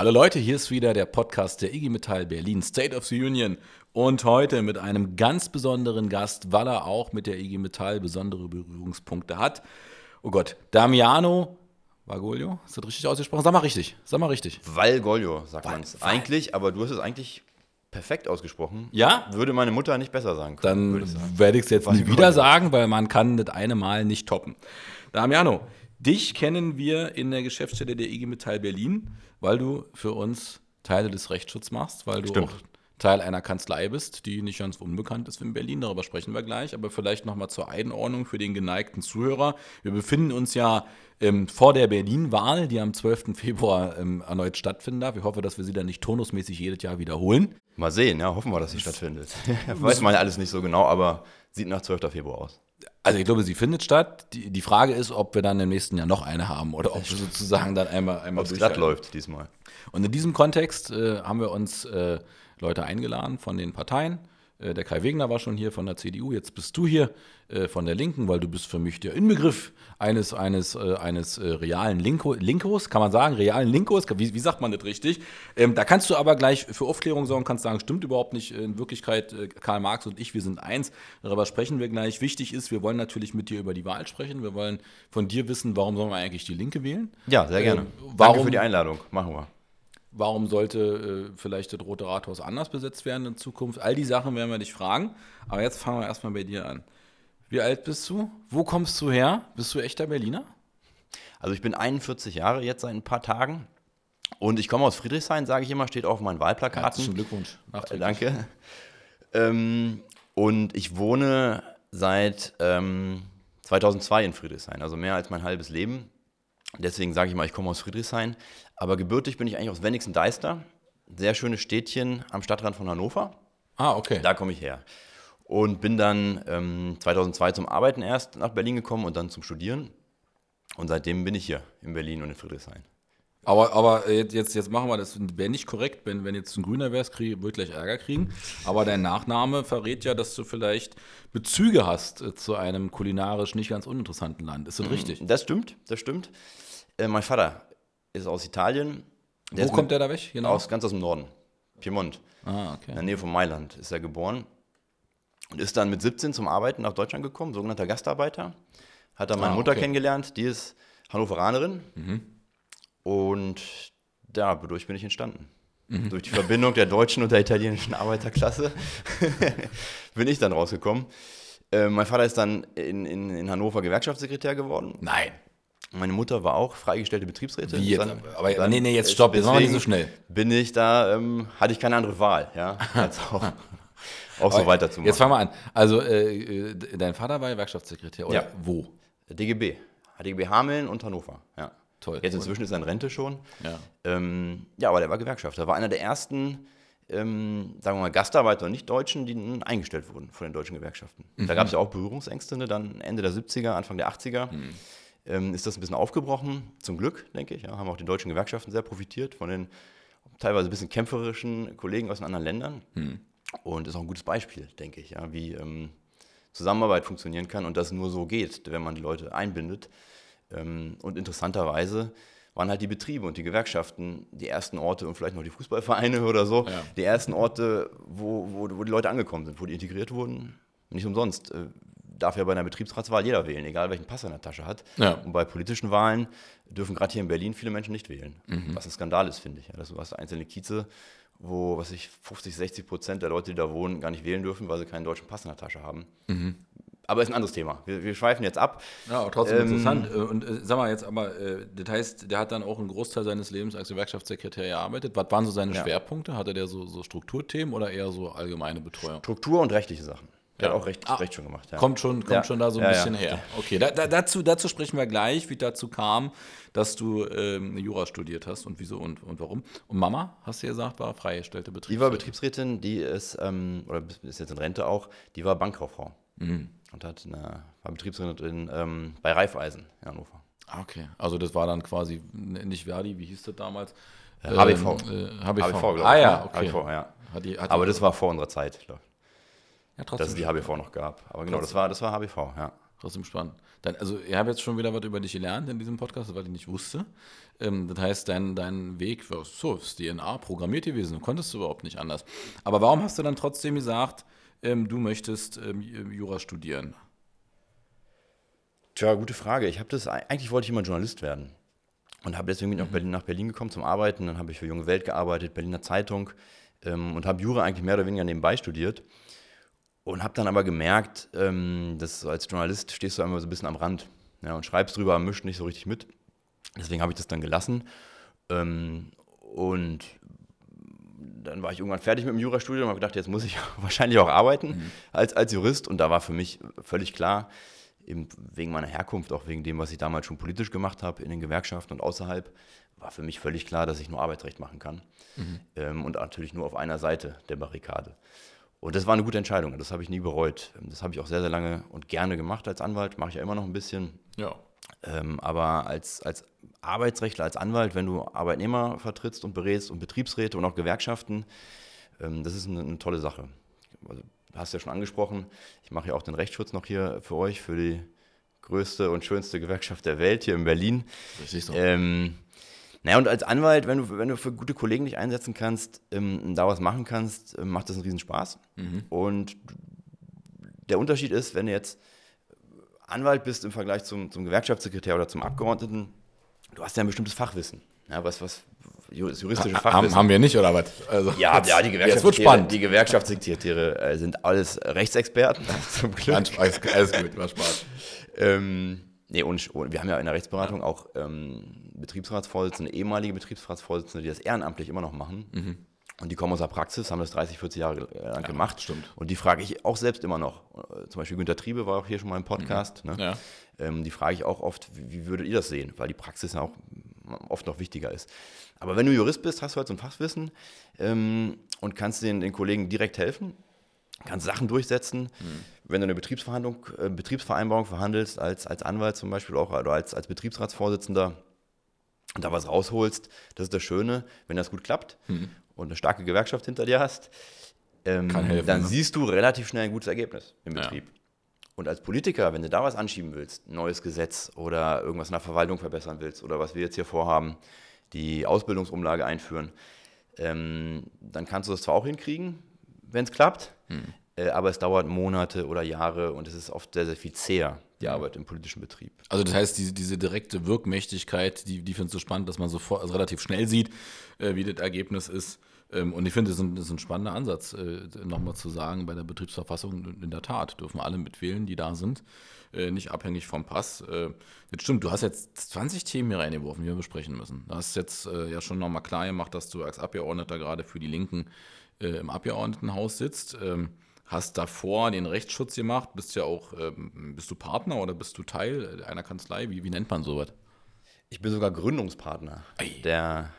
Hallo Leute, hier ist wieder der Podcast der IG Metall Berlin State of the Union und heute mit einem ganz besonderen Gast, weil er auch mit der IG Metall besondere Berührungspunkte hat. Oh Gott, Damiano Valgoglio, ist das richtig ausgesprochen? Sag mal richtig, sag mal richtig. Valgoglio sagt man es eigentlich, aber du hast es eigentlich perfekt ausgesprochen. Ja? Würde meine Mutter nicht besser sagen können. Dann ich sagen. werde ich es jetzt nie Valgoglio. wieder sagen, weil man kann das eine Mal nicht toppen. Damiano, dich kennen wir in der Geschäftsstelle der IG Metall Berlin, weil du für uns Teile des Rechtsschutzes machst, weil du Stimmt. auch Teil einer Kanzlei bist, die nicht ganz unbekannt ist in Berlin, darüber sprechen wir gleich, aber vielleicht nochmal zur Einordnung für den geneigten Zuhörer. Wir befinden uns ja ähm, vor der Berlin-Wahl, die am 12. Februar ähm, erneut stattfinden darf. Ich hoffe, dass wir sie dann nicht turnusmäßig jedes Jahr wiederholen. Mal sehen, ja, hoffen wir, dass sie stattfindet. Weiß man ja alles nicht so genau, aber sieht nach 12. Februar aus. Also ich glaube, sie findet statt. Die, die Frage ist, ob wir dann im nächsten Jahr noch eine haben oder ob wir sozusagen dann einmal einmal Ob es glatt läuft diesmal. Und in diesem Kontext äh, haben wir uns äh, Leute eingeladen von den Parteien. Äh, der Kai Wegner war schon hier von der CDU, jetzt bist du hier äh, von der Linken, weil du bist für mich der Inbegriff eines, eines, äh, eines äh, realen Linko, Linkos, kann man sagen, realen Linkos, wie, wie sagt man das richtig? Ähm, da kannst du aber gleich für Aufklärung sorgen, kannst sagen, stimmt überhaupt nicht. In Wirklichkeit, äh, Karl Marx und ich, wir sind eins. Darüber sprechen wir gleich. Wichtig ist, wir wollen natürlich mit dir über die Wahl sprechen. Wir wollen von dir wissen, warum sollen wir eigentlich die Linke wählen? Ja, sehr gerne. Ähm, Danke warum- für die Einladung. Machen wir. Warum sollte äh, vielleicht das Rote Rathaus anders besetzt werden in Zukunft? All die Sachen werden wir dich fragen. Aber jetzt fangen wir erstmal bei dir an. Wie alt bist du? Wo kommst du her? Bist du echter Berliner? Also ich bin 41 Jahre jetzt seit ein paar Tagen und ich komme aus Friedrichshain, sage ich immer, steht auch auf meinen Wahlplakaten. Herzlichen Glückwunsch. Äh. Danke. Ähm, und ich wohne seit ähm, 2002 in Friedrichshain, also mehr als mein halbes Leben. Deswegen sage ich mal, ich komme aus Friedrichshain. Aber gebürtig bin ich eigentlich aus Wenningsen-Deister. Sehr schönes Städtchen am Stadtrand von Hannover. Ah, okay. Da komme ich her. Und bin dann ähm, 2002 zum Arbeiten erst nach Berlin gekommen und dann zum Studieren. Und seitdem bin ich hier in Berlin und in Friedrichshain. Aber, aber jetzt, jetzt, machen wir das, wäre nicht korrekt, wenn, wenn jetzt ein Grüner wärst, krieg, würde gleich Ärger kriegen. Aber dein Nachname verrät ja, dass du vielleicht Bezüge hast äh, zu einem kulinarisch nicht ganz uninteressanten Land. Ist das richtig? Das stimmt, das stimmt. Äh, mein Vater ist aus Italien. Der Wo kommt mit- der da weg? Genau. Aus, ganz aus dem Norden. Piemont. ah, In okay. der Nähe von Mailand ist er geboren. Und ist dann mit 17 zum Arbeiten nach Deutschland gekommen, sogenannter Gastarbeiter. Hat dann meine Ah, Mutter okay. kennengelernt, die ist Hannoveranerin. Mhm. Und dadurch bin ich entstanden. Mhm. Durch die Verbindung der deutschen und der italienischen Arbeiterklasse bin ich dann rausgekommen. Äh, mein Vater ist dann in, in, in Hannover Gewerkschaftssekretär geworden. Nein. Meine Mutter war auch freigestellte Betriebsrätin. Wie? Dann- aber dann- nee, nee, jetzt stopp, jetzt machen wir nicht so schnell. Bin ich da, ähm, hatte ich keine andere Wahl, ja, als auch, auch so weiterzumachen. Jetzt fangen wir an. Also, äh, äh, dein Vater war Gewerkschaftssekretär, oder? Ja. Wo? DGB. DGB Hameln und Hannover, ja. Toll. Jetzt inzwischen ist er in Rente schon. Ja. Ähm, ja, aber der war Gewerkschafter. War einer der ersten, ähm, sagen wir mal, Gastarbeiter und Nicht-Deutschen, die eingestellt wurden von den deutschen Gewerkschaften. Mhm. Da gab es ja auch Berührungsängste, ne? dann Ende der 70er, Anfang der 80er. Mhm. Ähm, ist das ein bisschen aufgebrochen, zum Glück, denke ich. Ja, haben auch die deutschen Gewerkschaften sehr profitiert von den teilweise ein bisschen kämpferischen Kollegen aus den anderen Ländern. Mhm. Und ist auch ein gutes Beispiel, denke ich, ja, wie ähm, Zusammenarbeit funktionieren kann und das nur so geht, wenn man die Leute einbindet. Ähm, und interessanterweise waren halt die Betriebe und die Gewerkschaften die ersten Orte und vielleicht noch die Fußballvereine oder so, Ja. die ersten Orte, wo, wo, wo die Leute angekommen sind, wo die integriert wurden. Nicht umsonst äh, darf ja bei einer Betriebsratswahl jeder wählen, egal welchen Pass er in der Tasche hat. Ja. Und bei politischen Wahlen dürfen gerade hier in Berlin viele Menschen nicht wählen. Mhm. Was ein Skandal ist, finde ich. Ja, dass du hast einzelne Kieze, wo, was ich, 50, 60 Prozent der Leute, die da wohnen, gar nicht wählen dürfen, weil sie keinen deutschen Pass in der Tasche haben. Mhm. Aber ist ein anderes Thema. Wir, wir schweifen jetzt ab. Ja, aber trotzdem Ähm, interessant. Äh, Und äh, sag mal jetzt aber, äh, das heißt, der hat dann auch einen Großteil seines Lebens als Gewerkschaftssekretär gearbeitet. Was waren so seine Ja. Schwerpunkte? Hatte der so, so Strukturthemen oder eher so allgemeine Betreuung? Struktur und rechtliche Sachen. Der Ja. hat auch recht, Ah. recht schon gemacht. Ja. Kommt schon, kommt Ja. schon da so ein Ja, ja. bisschen her. Okay, da, da, dazu, dazu sprechen wir gleich, wie dazu kam, dass du ähm, Jura studiert hast und wieso und, und warum. Und Mama, hast du gesagt, war freigestellte Die Betriebsrätin. war Betriebsrätin, die ist, ähm, oder ist jetzt in Rente auch, die war Bankkauffrau. Mhm. Und hat eine, war Betriebsrätin ähm, bei Raiffeisen in Hannover. Ah, Okay, also das war dann quasi nicht Verdi, wie hieß das damals? Äh, HBV. Ähm, äh, HBV. HBV, glaube ah ich, ja, ne? okay. HBV, ja. Hat die, hat Aber das war vor unserer Zeit, glaub ich, ja, trotzdem dass es die HBV noch gab. Aber genau, das war, das war HBV, ja. Trotzdem spannend. Dann, also, ich habe jetzt schon wieder was über dich gelernt in diesem Podcast, was ich nicht wusste. Ähm, das heißt, dein, dein Weg war so, ist DNA programmiert gewesen. Du konntest überhaupt nicht anders. Aber warum hast du dann trotzdem gesagt, ähm, du möchtest ähm, Jura studieren? Tja, gute Frage. Ich habe das, eigentlich wollte ich immer Journalist werden. Und habe deswegen mhm. Berlin, nach Berlin gekommen zum Arbeiten. Dann habe ich für Junge Welt gearbeitet, Berliner Zeitung ähm, und habe Jura eigentlich mehr oder weniger nebenbei studiert. Und habe dann aber gemerkt, ähm, dass als Journalist stehst du einmal so ein bisschen am Rand ja, und schreibst drüber, mischt nicht so richtig mit. Deswegen habe ich das dann gelassen. Ähm, und dann war ich irgendwann fertig mit dem Jurastudium und habe gedacht, jetzt muss ich wahrscheinlich auch arbeiten mhm. als, als Jurist. Und da war für mich völlig klar, eben wegen meiner Herkunft, auch wegen dem, was ich damals schon politisch gemacht habe in den Gewerkschaften und außerhalb, war für mich völlig klar, dass ich nur Arbeitsrecht machen kann. Mhm. Ähm, und natürlich nur auf einer Seite der Barrikade. Und das war eine gute Entscheidung. Das habe ich nie bereut. Das habe ich auch sehr, sehr lange und gerne gemacht als Anwalt. Mache ich ja immer noch ein bisschen. Ja. Ähm, aber als, als Arbeitsrechtler, als Anwalt, wenn du Arbeitnehmer vertrittst und berätst und Betriebsräte und auch Gewerkschaften, ähm, das ist eine, eine tolle Sache. Also, du hast ja schon angesprochen, ich mache ja auch den Rechtsschutz noch hier für euch, für die größte und schönste Gewerkschaft der Welt hier in Berlin. Das ist so. Ähm, naja, und als Anwalt, wenn du, wenn du für gute Kollegen dich einsetzen kannst, ähm, da was machen kannst, ähm, macht das einen Riesenspaß. Mhm. Und der Unterschied ist, wenn du jetzt Anwalt bist im Vergleich zum, zum Gewerkschaftssekretär oder zum Abgeordneten, du hast ja ein bestimmtes Fachwissen. Ja, was, was das juristische ha, Fachwissen. Haben wir nicht, oder was? Also, ja, jetzt, ja, die Gewerkschaftssekretäre, die Gewerkschaftssekretäre äh, sind alles Rechtsexperten, zum Glück. Alles, alles gut, war Spaß. ähm, nee, und, wir haben ja in der Rechtsberatung auch ähm, Betriebsratsvorsitzende, ehemalige Betriebsratsvorsitzende, die das ehrenamtlich immer noch machen. Mhm. Und die kommen aus der Praxis, haben das 30, 40 Jahre lang ja, gemacht. Stimmt. Und die frage ich auch selbst immer noch. Zum Beispiel Günter Triebe war auch hier schon mal im Podcast. Mhm. Ne? Ja. Ähm, die frage ich auch oft, wie, wie, würdet ihr das sehen? Weil die Praxis ja auch oft noch wichtiger ist. Aber wenn du Jurist bist, hast du halt so ein Fachwissen ähm, und kannst den, den Kollegen direkt helfen, kannst Sachen durchsetzen. Mhm. Wenn du eine Betriebsverhandlung, äh, Betriebsvereinbarung verhandelst, als, als Anwalt zum Beispiel auch oder als, als Betriebsratsvorsitzender, und da was rausholst, das ist das Schöne, wenn das gut klappt mhm. Und eine starke Gewerkschaft hinter dir hast, ähm, helfen, dann ne? siehst du relativ schnell ein gutes Ergebnis im Betrieb. Ja. Und als Politiker, wenn du da was anschieben willst, ein neues Gesetz oder irgendwas in der Verwaltung verbessern willst oder was wir jetzt hier vorhaben, die Ausbildungsumlage einführen, ähm, dann kannst du das zwar auch hinkriegen, wenn es klappt, hm. äh, aber es dauert Monate oder Jahre und es ist oft sehr, sehr viel zäher, die hm. Arbeit im politischen Betrieb. Also das heißt, diese, diese direkte Wirkmächtigkeit, die, die findest du spannend, dass man sofort, also relativ schnell sieht, äh, wie das Ergebnis ist. Ähm, und ich finde, das, das ist, ein spannender Ansatz, äh, nochmal zu sagen, bei der Betriebsverfassung in der Tat dürfen alle mitwählen, die da sind, äh, nicht abhängig vom Pass. Äh, das stimmt, du hast jetzt 20 Themen hier reingeworfen, die wir besprechen müssen. Du hast jetzt ja schon nochmal klar gemacht, dass du als Abgeordneter gerade für die Linken im Abgeordnetenhaus sitzt. Ähm, hast davor den Rechtsschutz gemacht, bist ja auch, ähm, bist du Partner oder bist du Teil einer Kanzlei? Wie, wie nennt man sowas? Ich bin sogar Gründungspartner Ei. der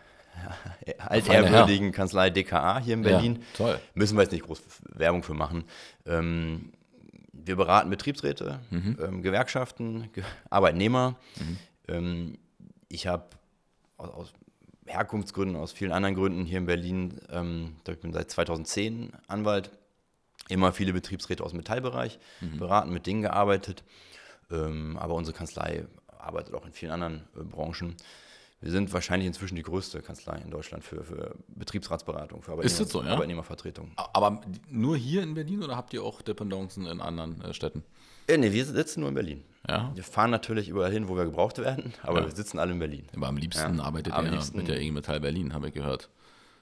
altehrwürdigen Kanzlei DKA hier in Berlin. Ja, toll. Müssen wir jetzt nicht groß Werbung für machen. Ähm, wir beraten Betriebsräte, mhm. ähm, Gewerkschaften, Ge Arbeitnehmer. Mhm. Ähm, ich habe aus, aus, Herkunftsgründen, aus vielen anderen Gründen hier in Berlin, ähm, ich bin seit 2010 Anwalt, immer viele Betriebsräte aus dem Metallbereich mhm. beraten, mit Dingen gearbeitet. Ähm, aber unsere Kanzlei arbeitet auch in vielen anderen äh, Branchen. Wir sind wahrscheinlich inzwischen die größte Kanzlei in Deutschland für, für Betriebsratsberatung, für Arbeitnehmer, so, ja? Arbeitnehmervertretung. Aber nur hier in Berlin oder habt ihr auch Dependancen in anderen äh, Städten? Ja, nee, wir sitzen nur in Berlin. Ja. Wir fahren natürlich überall hin, wo wir gebraucht werden, aber ja. wir sitzen alle in Berlin. Aber am liebsten arbeitet am ihr liebsten, mit der IG Metall Berlin, habe ich gehört.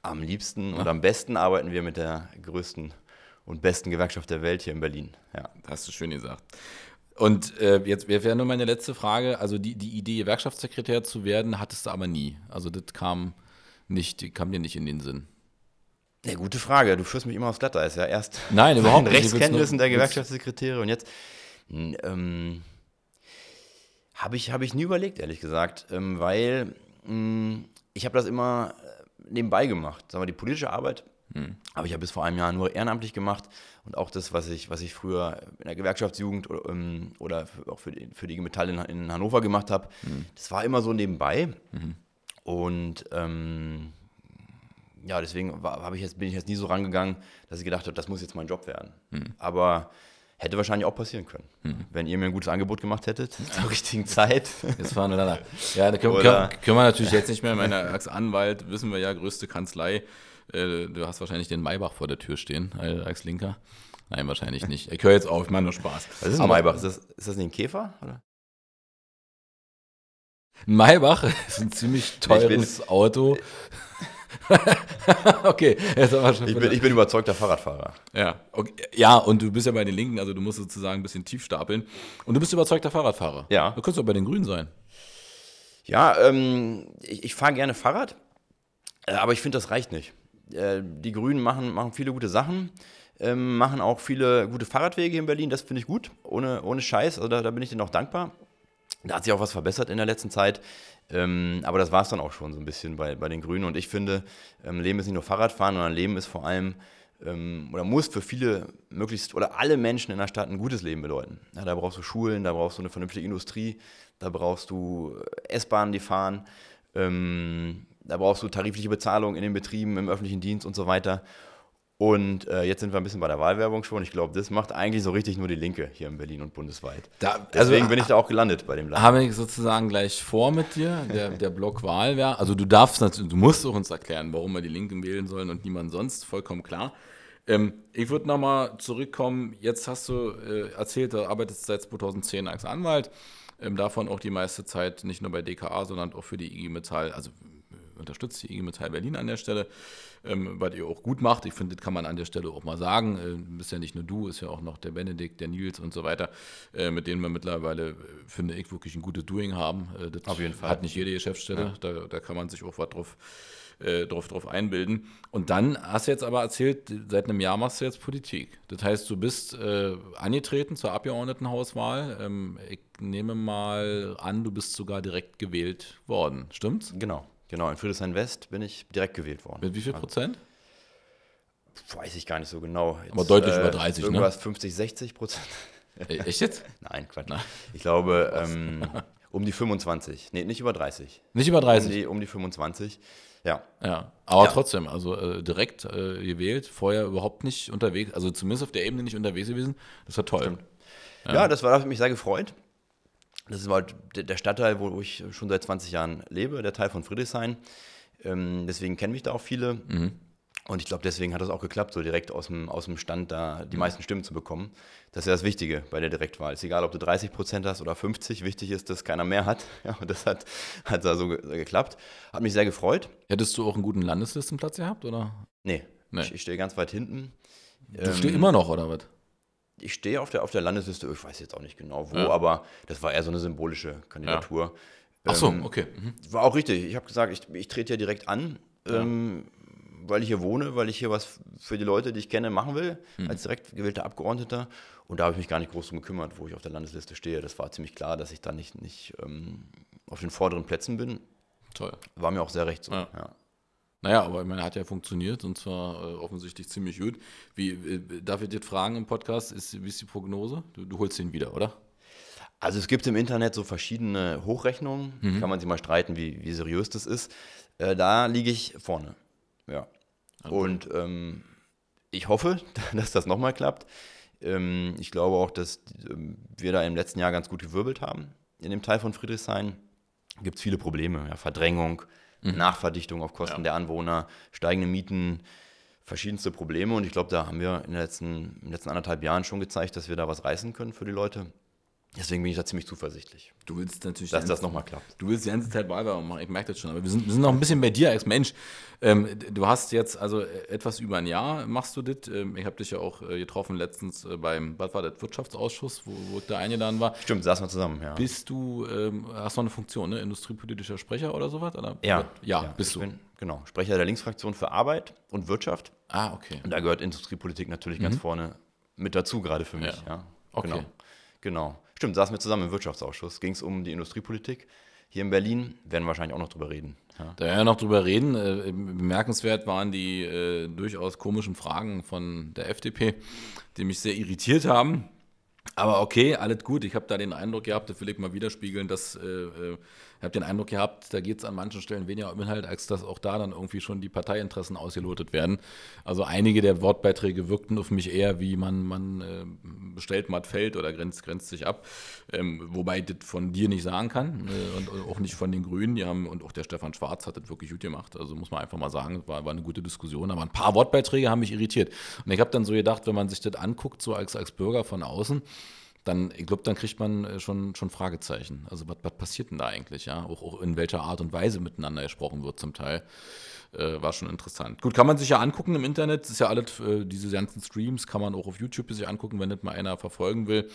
Am liebsten und am besten arbeiten wir mit der größten und besten Gewerkschaft der Welt hier in Berlin. Ja. Hast du schön gesagt. Und äh, jetzt wäre nur meine letzte Frage. Also die, die Idee, Gewerkschaftssekretär zu werden, hattest du aber nie. Also das kam nicht, kam dir nicht in den Sinn. Ja, gute Frage. Du führst mich immer aufs Glatteis. Ja, erst Nein, überhaupt nicht. Rechtskenntnissen der Gewerkschaftssekretäre und jetzt ähm, habe ich, hab ich nie überlegt, ehrlich gesagt, ähm, weil ähm, ich habe das immer äh, nebenbei gemacht. Sagen wir, die politische Arbeit hm. Aber ich habe bis vor einem Jahr nur ehrenamtlich gemacht und auch das, was ich, was ich früher in der Gewerkschaftsjugend oder, ähm, oder auch für die, für die Metall in, in Hannover gemacht habe, hm. das war immer so nebenbei. Mhm. Und ähm, ja, deswegen war, ich jetzt, bin ich jetzt nie so rangegangen, dass ich gedacht habe, das muss jetzt mein Job werden. Mhm. Aber hätte wahrscheinlich auch passieren können. Mhm. Wenn ihr mir ein gutes Angebot gemacht hättet, zur richtigen Zeit. Jetzt fahren wir da. Ja, da können, können, können, wir natürlich jetzt nicht mehr. Meine als Anwalt wissen wir ja, größte Kanzlei. Äh, du hast wahrscheinlich den Maybach vor der Tür stehen, äh, als Linker. Nein, wahrscheinlich nicht. Ich höre jetzt auf, ich meine nur Spaß. Was ist ein Maybach? Ist das, ist das nicht ein Käfer? Oder? Ein Maybach ist ein ziemlich teures Auto. okay, jetzt aber schon. Ich bin, ich bin überzeugter Fahrradfahrer. Ja, okay. ja, und du bist ja bei den Linken, also du musst sozusagen ein bisschen tief stapeln. Und du bist überzeugter Fahrradfahrer. Ja. Du könntest auch bei den Grünen sein. Ja, ähm, ich, ich fahre gerne Fahrrad, äh, aber ich finde, das reicht nicht. Äh, die Grünen machen, machen viele gute Sachen, ähm, machen auch viele gute Fahrradwege in Berlin, das finde ich gut, ohne, ohne Scheiß, also da, da bin ich denen auch dankbar. Da hat sich auch was verbessert in der letzten Zeit. Ähm, aber das war es dann auch schon so ein bisschen bei, bei den Grünen. Und ich finde, ähm, Leben ist nicht nur Fahrradfahren, sondern Leben ist vor allem ähm, oder muss für viele möglichst oder alle Menschen in der Stadt ein gutes Leben bedeuten. Ja, da brauchst du Schulen, da brauchst du eine vernünftige Industrie, da brauchst du S-Bahnen, die fahren, ähm, da brauchst du tarifliche Bezahlung in den Betrieben, im öffentlichen Dienst und so weiter. Und äh, jetzt sind wir ein bisschen bei der Wahlwerbung schon. Ich glaube, das macht eigentlich so richtig nur die Linke hier in Berlin und bundesweit. Da, Deswegen also, bin ich da auch gelandet bei dem Land. Habe ich sozusagen gleich vor mit dir, der, der Block Wahlwerbung. Also du darfst natürlich, du musst auch uns erklären, warum wir die Linken wählen sollen und niemand sonst, vollkommen klar. Ähm, ich würde nochmal zurückkommen, jetzt hast du äh, erzählt, du arbeitest seit 2010 als Anwalt, ähm, davon auch die meiste Zeit nicht nur bei DKA, sondern auch für die IG Metall, also unterstützt die IG Metall Berlin an der Stelle, ähm, was ihr auch gut macht. Ich finde, das kann man an der Stelle auch mal sagen. Äh, bist ja nicht nur du, ist ja auch noch der Benedikt, der Nils und so weiter, äh, mit denen wir mittlerweile, äh, finde ich, wirklich ein gutes Doing haben. Äh, das Auf jeden Fall. Hat nicht jede Geschäftsstelle, ja. da, da kann man sich auch was drauf äh, drauf, drauf einbilden. Und dann hast du jetzt aber erzählt, seit einem Jahr machst du jetzt Politik. Das heißt, du bist äh, angetreten zur Abgeordnetenhauswahl. Ähm, ich nehme mal an, du bist sogar direkt gewählt worden. Stimmt's? Genau. Genau, in Friedrichshain-West bin ich direkt gewählt worden. Mit wie viel Prozent? Weiß ich gar nicht so genau. Jetzt, Aber deutlich äh, über 30, irgendwas ne? 50, 60 Prozent. E-, echt jetzt? Nein, Quatsch. Nein. Ich glaube, ähm, um die 25. Nee, nicht über 30. Nicht über 30? Um die, um die 25. Ja. Ja, aber ja. trotzdem, also äh, direkt äh, gewählt, vorher überhaupt nicht unterwegs, also zumindest auf der Ebene nicht unterwegs gewesen. Das war toll. Ja. ja, das war, das hat mich sehr gefreut. Das ist halt der Stadtteil, wo ich schon seit 20 Jahren lebe, der Teil von Friedrichshain. Ähm, deswegen kennen mich da auch viele. Mhm. Und ich glaube, deswegen hat es auch geklappt, so direkt aus dem, aus dem Stand da die mhm. meisten Stimmen zu bekommen. Das ist ja das Wichtige bei der Direktwahl. Es ist egal, ob du 30 Prozent hast oder 50. Wichtig ist, dass keiner mehr hat. Ja, und das hat, hat da so geklappt. Hat mich sehr gefreut. Hättest du auch einen guten Landeslistenplatz gehabt, oder? Nee, nee. ich, ich stehe ganz weit hinten. Du ähm, stehst immer noch, oder was? Ich stehe auf der, auf der Landesliste, ich weiß jetzt auch nicht genau wo, ja. aber das war eher so eine symbolische Kandidatur. Ja. Ach so, ähm, okay. Mhm. War auch richtig. Ich habe gesagt, ich, ich trete ja direkt an, ja. ähm, weil ich hier wohne, weil ich hier was für die Leute, die ich kenne, machen will, mhm. als direkt gewählter Abgeordneter. Und da habe ich mich gar nicht groß drum gekümmert, wo ich auf der Landesliste stehe. Das war ziemlich klar, dass ich da nicht, nicht ähm, auf den vorderen Plätzen bin. Toll. War mir auch sehr recht so. Ja. Naja, aber ich meine, hat ja funktioniert und zwar äh, offensichtlich ziemlich gut. Wie, äh, darf ich dir fragen im Podcast, ist, wie ist die Prognose? Du, du holst ihn wieder, oder? Also es gibt im Internet so verschiedene Hochrechnungen, mhm. kann man sich mal streiten, wie, wie seriös das ist. Äh, da liege ich vorne. Ja. Okay. Und ähm, ich hoffe, dass das nochmal klappt. Ähm, ich glaube auch, dass ähm, wir da im letzten Jahr ganz gut gewirbelt haben. In dem Teil von Friedrichshain gibt es viele Probleme. Ja, Verdrängung, mhm. Nachverdichtung auf Kosten ja. der Anwohner, steigende Mieten, verschiedenste Probleme. Und ich glaube, da haben wir in den letzten, in den letzten anderthalb Jahren schon gezeigt, dass wir da was reißen können für die Leute. Deswegen bin ich da ziemlich zuversichtlich. Du willst natürlich. Dass das nochmal klappt. Du willst die ganze Zeit Wahlwerbung machen, ich merke das schon. Aber wir sind, wir sind noch ein bisschen bei dir als Mensch. Ähm, du hast jetzt also etwas über ein Jahr machst du das. Ähm, ich habe dich ja auch äh, getroffen letztens äh, beim, was war das, Wirtschaftsausschuss, wo, wo ich da eingeladen war. Stimmt, saßen wir zusammen, ja. Bist du, ähm, hast du noch eine Funktion, ne? Industriepolitischer Sprecher oder sowas? Oder? Ja. Ja, ja bist du. Bin, genau, Sprecher der Linksfraktion für Arbeit und Wirtschaft. Ah, okay. Und da gehört Industriepolitik natürlich mhm. ganz vorne mit dazu, gerade für mich. Ja. ja. Okay. Genau. genau. Stimmt, saßen wir zusammen im Wirtschaftsausschuss. Ging es um die Industriepolitik hier in Berlin. Werden wir wahrscheinlich auch noch drüber reden. Ja. Da werden wir noch drüber reden. Äh, bemerkenswert waren die äh, durchaus komischen Fragen von der FDP, die mich sehr irritiert haben. Aber okay, alles gut. Ich habe da den Eindruck gehabt, das will ich mal widerspiegeln, dass äh, äh Ich habe den Eindruck gehabt, da geht es an manchen Stellen weniger um Inhalt, als dass auch da dann irgendwie schon die Parteiinteressen ausgelotet werden. Also einige der Wortbeiträge wirkten auf mich eher wie man, man äh, bestellt matt fällt oder grenzt, grenzt sich ab. Ähm, wobei ich das von dir nicht sagen kann äh, und, und, auch nicht von den Grünen. Die haben, und auch der Stefan Schwarz hat das wirklich gut gemacht. Also muss man einfach mal sagen, war, war eine gute Diskussion. Aber ein paar Wortbeiträge haben mich irritiert. Und ich habe dann so gedacht, wenn man sich das anguckt, so als, als Bürger von außen, dann, ich glaube, dann kriegt man äh, schon, schon Fragezeichen. Also was, was passiert denn da eigentlich, ja? Auch, auch in welcher Art und Weise miteinander gesprochen wird zum Teil. Äh, war schon interessant. Gut, kann man sich ja angucken im Internet. Das ist ja alles, äh, diese ganzen Streams kann man auch auf YouTube sich angucken, wenn das mal einer verfolgen will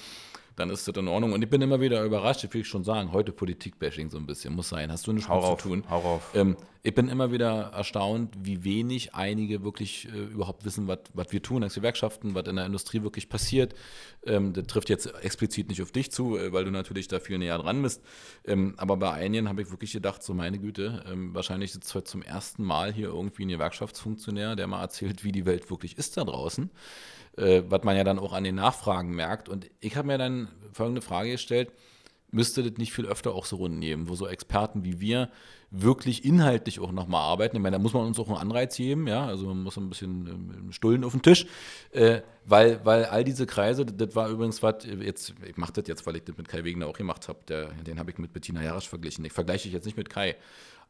dann ist das in Ordnung. Und ich bin immer wieder überrascht, ich will schon sagen, heute Politik-Bashing so ein bisschen, muss sein. Hast du nichts hau zu tun? Hau auf. Ähm, ich bin immer wieder erstaunt, wie wenig einige wirklich äh, überhaupt wissen, was wir tun als Gewerkschaften, was in der Industrie wirklich passiert. Ähm, das trifft jetzt explizit nicht auf dich zu, äh, weil du natürlich da viel näher dran bist. Ähm, aber bei einigen habe ich wirklich gedacht, so meine Güte, ähm, wahrscheinlich sitzt heute zum ersten Mal hier irgendwie ein Gewerkschaftsfunktionär, der mal erzählt, wie die Welt wirklich ist da draußen äh, was man ja dann auch an den Nachfragen merkt. Und ich habe mir dann folgende Frage gestellt, müsste das nicht viel öfter auch so Runden geben, wo so Experten wie wir wirklich inhaltlich auch nochmal arbeiten. Ich meine, da muss man uns auch einen Anreiz geben, ja, also man muss ein bisschen ähm, Stullen auf den Tisch, äh, weil, weil all diese Kreise, das war übrigens was, jetzt, ich mache das jetzt, weil ich das mit Kai Wegner auch gemacht habe, den habe ich mit Bettina Jarasch verglichen. Ich vergleiche ich jetzt nicht mit Kai,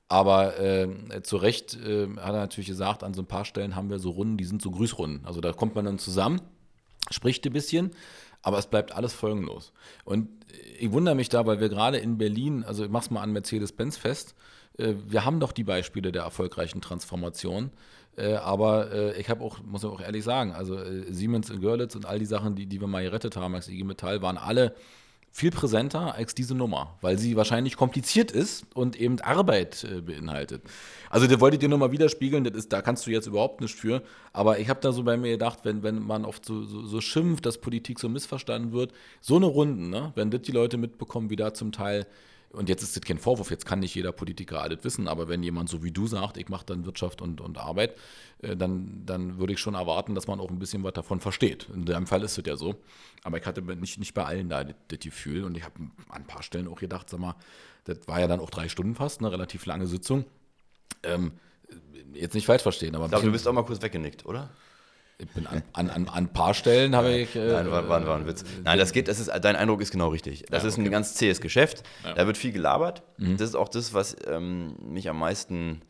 aber äh, zu Recht äh, hat er natürlich gesagt, an so ein paar Stellen haben wir so Runden, die sind so Grüßrunden. Also da kommt man dann zusammen, spricht ein bisschen, aber es bleibt alles folgenlos. Und ich wundere mich da, weil wir gerade in Berlin, also ich mach's mal an Mercedes-Benz fest, äh, wir haben doch die Beispiele der erfolgreichen Transformation. Äh, aber äh, ich habe auch, muss ich auch ehrlich sagen, also äh, Siemens und Görlitz und all die Sachen, die, die wir mal gerettet haben als IG Metall, waren alle viel präsenter als diese Nummer, weil sie wahrscheinlich kompliziert ist und eben Arbeit äh, beinhaltet. Also der wollte dir nur mal widerspiegeln, das ist, da kannst du jetzt überhaupt nichts für. Aber ich habe da so bei mir gedacht, wenn, wenn man oft so, so, so, schimpft, dass Politik so missverstanden wird, so eine Runden, ne, wenn das die Leute mitbekommen, wie da zum Teil und jetzt ist das kein Vorwurf, jetzt kann nicht jeder Politiker alles wissen, aber wenn jemand so wie du sagt, ich mache dann Wirtschaft und, und Arbeit, äh, dann, dann würde ich schon erwarten, dass man auch ein bisschen was davon versteht. In deinem Fall ist es ja so. Aber ich hatte nicht, nicht bei allen da das, das Gefühl und ich habe an ein paar Stellen auch gedacht, sag mal, das war ja dann auch drei Stunden fast, eine relativ lange Sitzung. Ähm, jetzt nicht falsch verstehen, aber. Ich glaube, du bist auch mal kurz weggenickt, oder? Ich bin an, an, an, an ein paar Stellen habe ich. Äh, Nein, war, war, war, ein Witz. Äh, Nein, das geht, das ist, dein Eindruck ist genau richtig. Das ja, ist ein ganz zähes Geschäft. Ja. Da wird viel gelabert. Mhm. Das ist auch das, was ähm, mich am meisten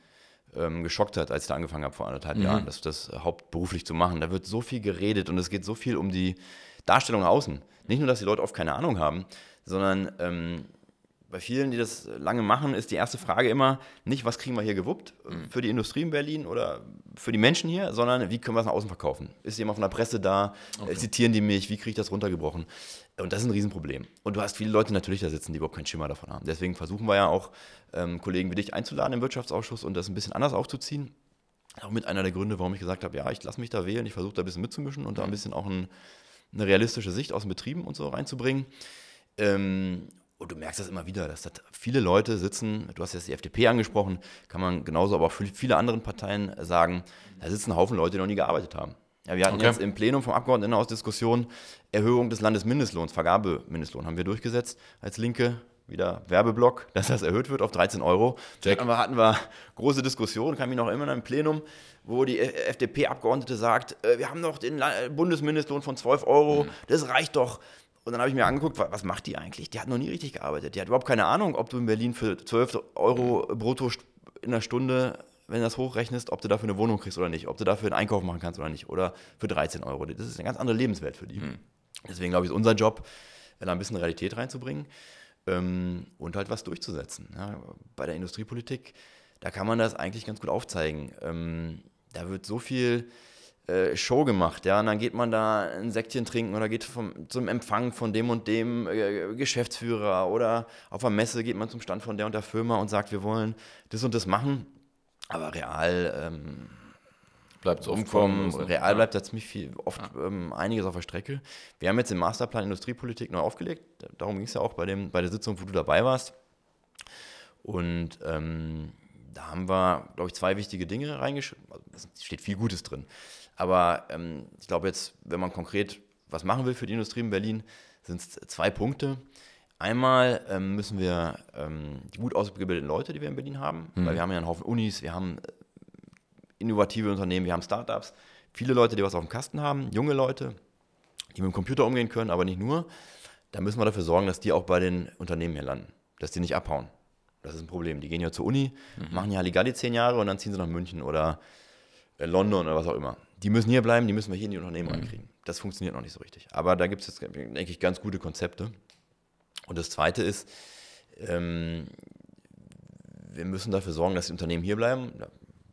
ähm, geschockt hat, als ich da angefangen habe vor anderthalb mhm. Jahren, das, das hauptberuflich zu machen. Da wird so viel geredet und es geht so viel um die Darstellung außen. Nicht nur, dass die Leute oft keine Ahnung haben, sondern ähm, bei vielen, die das lange machen, ist die erste Frage immer nicht, was kriegen wir hier gewuppt mhm. für die Industrie in Berlin oder für die Menschen hier, sondern wie können wir es nach außen verkaufen? Ist jemand von der Presse da? Okay. Zitieren die mich? Wie kriege ich das runtergebrochen? Und das ist ein Riesenproblem. Und du hast viele Leute natürlich da sitzen, die überhaupt keinen Schimmer davon haben. Deswegen versuchen wir ja auch, ähm, Kollegen wie dich einzuladen im Wirtschaftsausschuss und das ein bisschen anders aufzuziehen. Auch mit einer der Gründe, warum ich gesagt habe, ja, ich lasse mich da wählen, ich versuche da ein bisschen mitzumischen und da ein bisschen auch ein, eine realistische Sicht aus den Betrieben und so reinzubringen. Ähm, und du merkst das immer wieder, dass da viele Leute sitzen, du hast jetzt die FDP angesprochen, kann man genauso aber auch für viele andere Parteien sagen, da sitzen ein Haufen Leute, die noch nie gearbeitet haben. Ja, wir hatten okay. jetzt im Plenum vom Abgeordneten aus Diskussion Erhöhung des Landesmindestlohns, Vergabemindestlohn haben wir durchgesetzt als Linke, wieder Werbeblock, dass das erhöht wird auf 13 Euro. Jack. Dann hatten wir große Diskussionen, kann mich noch immer in einem Plenum, wo die FDP-Abgeordnete sagt, äh, wir haben noch den Bundesmindestlohn von 12 Euro, mhm. das reicht doch. Und dann habe ich mir angeguckt, was macht die eigentlich? Die hat noch nie richtig gearbeitet. Die hat überhaupt keine Ahnung, ob du in Berlin für 12 Euro brutto in der Stunde, wenn du das hochrechnest, ob du dafür eine Wohnung kriegst oder nicht, ob du dafür einen Einkauf machen kannst oder nicht, oder für 13 Euro. Das ist eine ganz andere Lebenswelt für die. Hm. Deswegen glaube ich, ist unser Job, da ein bisschen Realität reinzubringen ähm, und halt was durchzusetzen. Ja, bei der Industriepolitik, da kann man das eigentlich ganz gut aufzeigen. Ähm, da wird so viel äh, Show gemacht, ja, und dann geht man da ein Säckchen trinken oder geht vom, zum Empfang von dem und dem äh, Geschäftsführer oder auf einer Messe geht man zum Stand von der und der Firma und sagt, wir wollen das und das machen, aber real ähm, bleibt es umkommen, real ja. bleibt da ziemlich viel, oft ja. ähm, einiges auf der Strecke. Wir haben jetzt den Masterplan Industriepolitik neu aufgelegt, darum ging es ja auch bei, dem, bei der Sitzung, wo du dabei warst und ähm, da haben wir, glaube ich, zwei wichtige Dinge reingeschrieben. Also, es steht viel Gutes drin. Aber ähm, ich glaube jetzt, wenn man konkret was machen will für die Industrie in Berlin, sind es zwei Punkte. Einmal ähm, müssen wir ähm, die gut ausgebildeten Leute, die wir in Berlin haben, Mhm. weil wir haben ja einen Haufen Unis, wir haben äh, innovative Unternehmen, wir haben Startups, viele Leute, die was auf dem Kasten haben, junge Leute, die mit dem Computer umgehen können, aber nicht nur. Da müssen wir dafür sorgen, dass die auch bei den Unternehmen hier landen, dass die nicht abhauen. Das ist ein Problem. Die gehen ja zur Uni, machen ja Halligalli zehn Jahre und dann ziehen sie nach München oder äh, London oder was auch immer. Die müssen hier bleiben, die müssen wir hier in die Unternehmen reinkriegen. Das funktioniert noch nicht so richtig. Aber da gibt es jetzt, denke ich, ganz gute Konzepte. Und das Zweite ist, ähm, wir müssen dafür sorgen, dass die Unternehmen hier bleiben. Da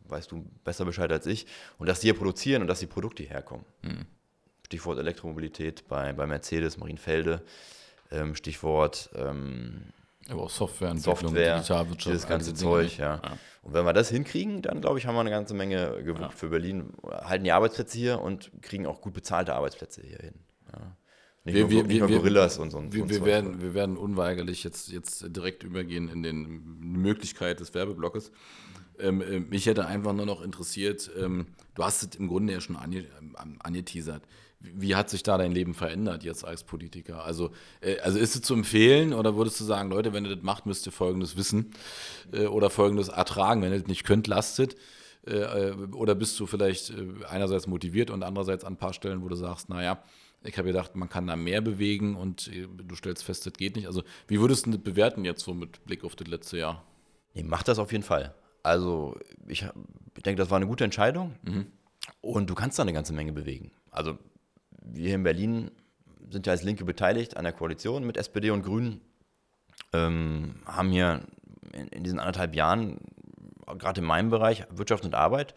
weißt du besser Bescheid als ich. Und dass die hier produzieren und dass die Produkte hierher kommen. Stichwort Elektromobilität bei, bei Mercedes, Marienfelde. Ähm, Stichwort ähm, Aber auch Software, Software, Digitalwirtschaft, dieses ganze Zeug, ne? ja. Und wenn wir das hinkriegen, dann glaube ich, haben wir eine ganze Menge gewuppt für Berlin, halten die Arbeitsplätze hier und kriegen auch gut bezahlte Arbeitsplätze hier hin. Ja. Nicht, Wir- nur, wir- nicht wir- Gorillas und so so Wir, wir, werden, wir werden unweigerlich jetzt, jetzt direkt übergehen in den die Möglichkeit des Werbeblocks. Ähm, äh, mich hätte einfach nur noch interessiert, ähm, du hast es im Grunde ja schon ange, ähm, angeteasert. Wie hat sich da dein Leben verändert jetzt als Politiker? Also, äh, also ist es zu empfehlen oder würdest du sagen, Leute, wenn ihr das macht, müsst ihr Folgendes wissen äh, oder Folgendes ertragen, wenn ihr das nicht könnt, lastet? Äh, äh, oder bist du vielleicht äh, einerseits motiviert und andererseits an ein paar Stellen, wo du sagst, naja, ich habe gedacht, man kann da mehr bewegen und äh, du stellst fest, das geht nicht. Also, wie würdest du das bewerten jetzt so mit Blick auf das letzte Jahr? Nee, macht das auf jeden Fall. Also ich, ich denke, das war eine gute Entscheidung und du kannst da eine ganze Menge bewegen. Also wir hier in Berlin sind ja als Linke beteiligt an der Koalition mit SPD und Grünen, ähm, haben hier in, in diesen anderthalb Jahren, gerade in meinem Bereich Wirtschaft und Arbeit,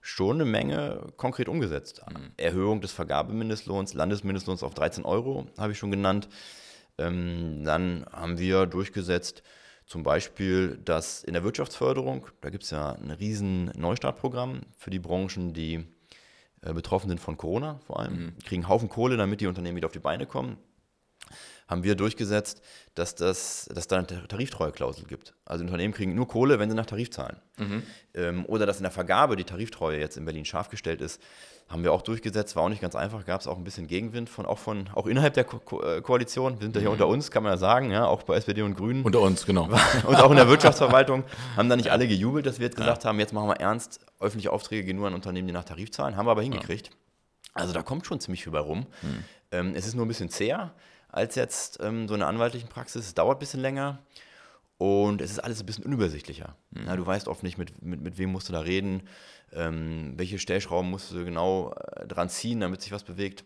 schon eine Menge konkret umgesetzt. Erhöhung des Vergabemindestlohns, Landesmindestlohns auf 13 Euro, habe ich schon genannt. Ähm, dann haben wir durchgesetzt, zum Beispiel, dass in der Wirtschaftsförderung, da gibt es ja ein riesen Neustartprogramm für die Branchen, die betroffen sind von Corona vor allem, Die kriegen einen Haufen Kohle, damit die Unternehmen wieder auf die Beine kommen, haben wir durchgesetzt, dass, das, dass da eine Tar- Tariftreueklausel gibt. Also Unternehmen kriegen nur Kohle, wenn sie nach Tarif zahlen. Ähm, oder dass in der Vergabe die Tariftreue jetzt in Berlin scharf gestellt ist, haben wir auch durchgesetzt, war auch nicht ganz einfach, gab es auch ein bisschen Gegenwind von auch von auch innerhalb der Ko Ko äh, Koalition. Wir sind ja hier unter uns, kann man ja sagen, ja, auch bei SPD und Grünen Unter uns, genau. und auch in der Wirtschaftsverwaltung haben da nicht alle gejubelt, dass wir jetzt gesagt haben, jetzt machen wir ernst, öffentliche Aufträge gehen nur an Unternehmen, die nach Tarif zahlen, haben wir aber hingekriegt. Also da kommt schon ziemlich viel bei rum. Ähm, es ist nur ein bisschen zäher als jetzt ähm, so eine anwaltlichen Praxis. Es dauert ein bisschen länger und es ist alles ein bisschen unübersichtlicher. Ja, du weißt oft nicht, mit, mit, mit wem musst du da reden, ähm, welche Stellschrauben musst du genau äh, dran ziehen, damit sich was bewegt.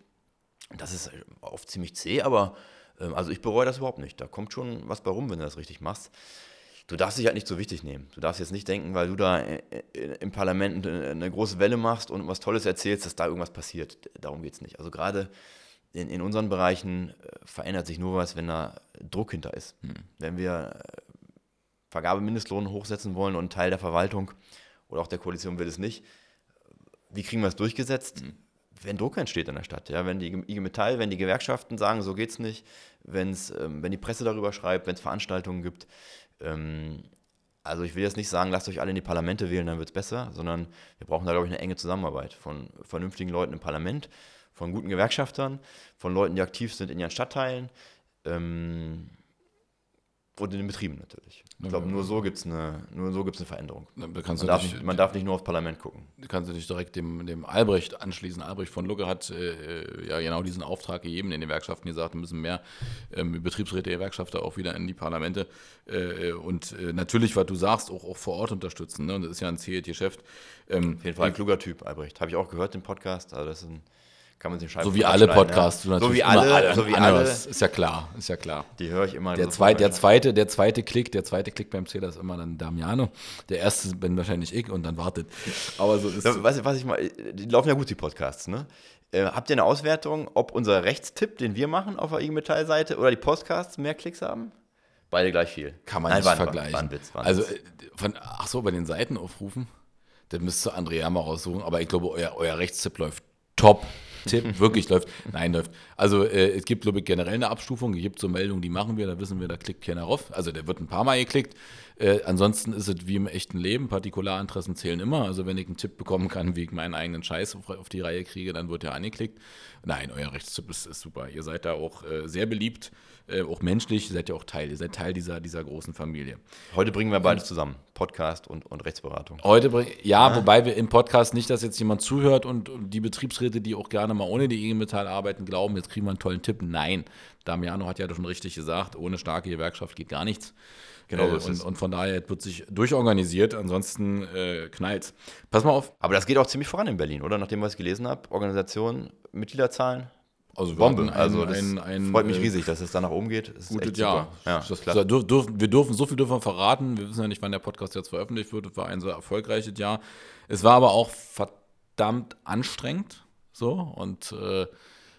Das ist äh, oft ziemlich zäh, aber ähm, also ich bereue das überhaupt nicht. Da kommt schon was bei rum, wenn du das richtig machst. Du darfst dich halt nicht so wichtig nehmen. Du darfst jetzt nicht denken, weil du da äh, äh, im Parlament eine eine große Welle machst und was Tolles erzählst, dass da irgendwas passiert. Darum geht es nicht. Also gerade in, in unseren Bereichen äh, verändert sich nur was, wenn da Druck hinter ist. Wenn wir äh, Vergabemindestlohn hochsetzen wollen und Teil der Verwaltung oder auch der Koalition will es nicht, wie kriegen wir es durchgesetzt? Wenn Druck entsteht in der Stadt, ja, wenn die IG Metall, wenn die Gewerkschaften sagen, so geht's nicht, wenn's, ähm, wenn die Presse darüber schreibt, wenn es Veranstaltungen gibt. Ähm, also ich will jetzt nicht sagen, lasst euch alle in die Parlamente wählen, dann wird es besser, sondern wir brauchen da, glaube ich, eine enge Zusammenarbeit von vernünftigen Leuten im Parlament, von guten Gewerkschaftern, von Leuten, die aktiv sind in ihren Stadtteilen ähm, und in den Betrieben natürlich. Ich glaube, nur so gibt es eine, nur so gibt's eine Veränderung. Kannst Man darf, dich, nicht, man darf nicht nur aufs Parlament gucken. kannst du dich direkt dem, dem Albrecht anschließen. Albrecht von Lucke hat äh, ja genau diesen Auftrag gegeben in den Gewerkschaften gesagt, wir müssen mehr ähm, Betriebsräte, Gewerkschafter auch wieder in die Parlamente äh, und äh, natürlich, was du sagst, auch, auch vor Ort unterstützen. Ne? Und das ist ja ein zähes Geschäft. Ähm, Auf jeden Fall ein kluger Typ, Albrecht. Habe ich auch gehört, den Podcast. Also das ist ein, kann man sich Scheiben so wie alle Podcasts. Ja. So wie immer alle, so wie alle. Ist ja klar, ist ja klar. Die höre ich immer. Der, so zwei, der, zweite, der zweite Klick, der zweite Klick beim Zähler ist immer dann Damiano. Der erste bin wahrscheinlich ich und dann wartet. Aber so ist Ja, Was, was ich mal, die laufen ja gut, die Podcasts, ne? Äh, habt ihr eine Auswertung, ob unser Rechtstipp, den wir machen auf der IG Metall-Seite oder die Podcasts mehr Klicks haben? Beide gleich viel. Kann man Nein, nicht vergleichen. War ein Witz, also, äh, von, ach so, bei den Seitenaufrufen, dann müsst ihr Andrea mal raussuchen. Aber ich glaube, euer, euer Rechtstipp läuft top. Tipp, wirklich läuft. Nein, läuft. Also äh, es gibt, glaube ich, generell eine Abstufung. Es gibt so Meldungen, die machen wir, da wissen wir, da klickt keiner rauf. Also der wird ein paar Mal geklickt. Äh, ansonsten ist es wie im echten Leben, Partikularinteressen zählen immer. Also wenn ich einen Tipp bekommen kann, wie ich meinen eigenen Scheiß auf, auf die Reihe kriege, dann wird er angeklickt. Nein, euer Rechtstipp ist, ist super. Ihr seid da auch äh, sehr beliebt, äh, auch menschlich, ihr seid ja auch Teil, ihr seid Teil dieser, dieser großen Familie. Heute bringen wir beides zusammen, Podcast und, und Rechtsberatung. Heute bring, ja, ja, wobei wir im Podcast nicht, dass jetzt jemand zuhört und, und die Betriebsräte, die auch gerne mal ohne die IG Metall arbeiten, glauben, jetzt kriegen wir einen tollen Tipp. Nein, Damiano hat ja schon richtig gesagt, ohne starke Gewerkschaft geht gar nichts. Genau, äh, und, und, von daher wird sich durchorganisiert, ansonsten äh, knallt. Pass mal auf. Aber das geht auch ziemlich voran in Berlin, oder? Nachdem was ich gelesen habe, Organisation, Mitgliederzahlen. Also Bombe. Ein, also das ein, ein, freut mich äh, riesig, dass es da nach oben geht. Das gutes Jahr. Ja, das klar. wir dürfen so viel dürfen verraten. Wir wissen ja nicht, wann der Podcast jetzt veröffentlicht wird. Es war ein sehr erfolgreiches Jahr. Es war aber auch verdammt anstrengend. So und äh,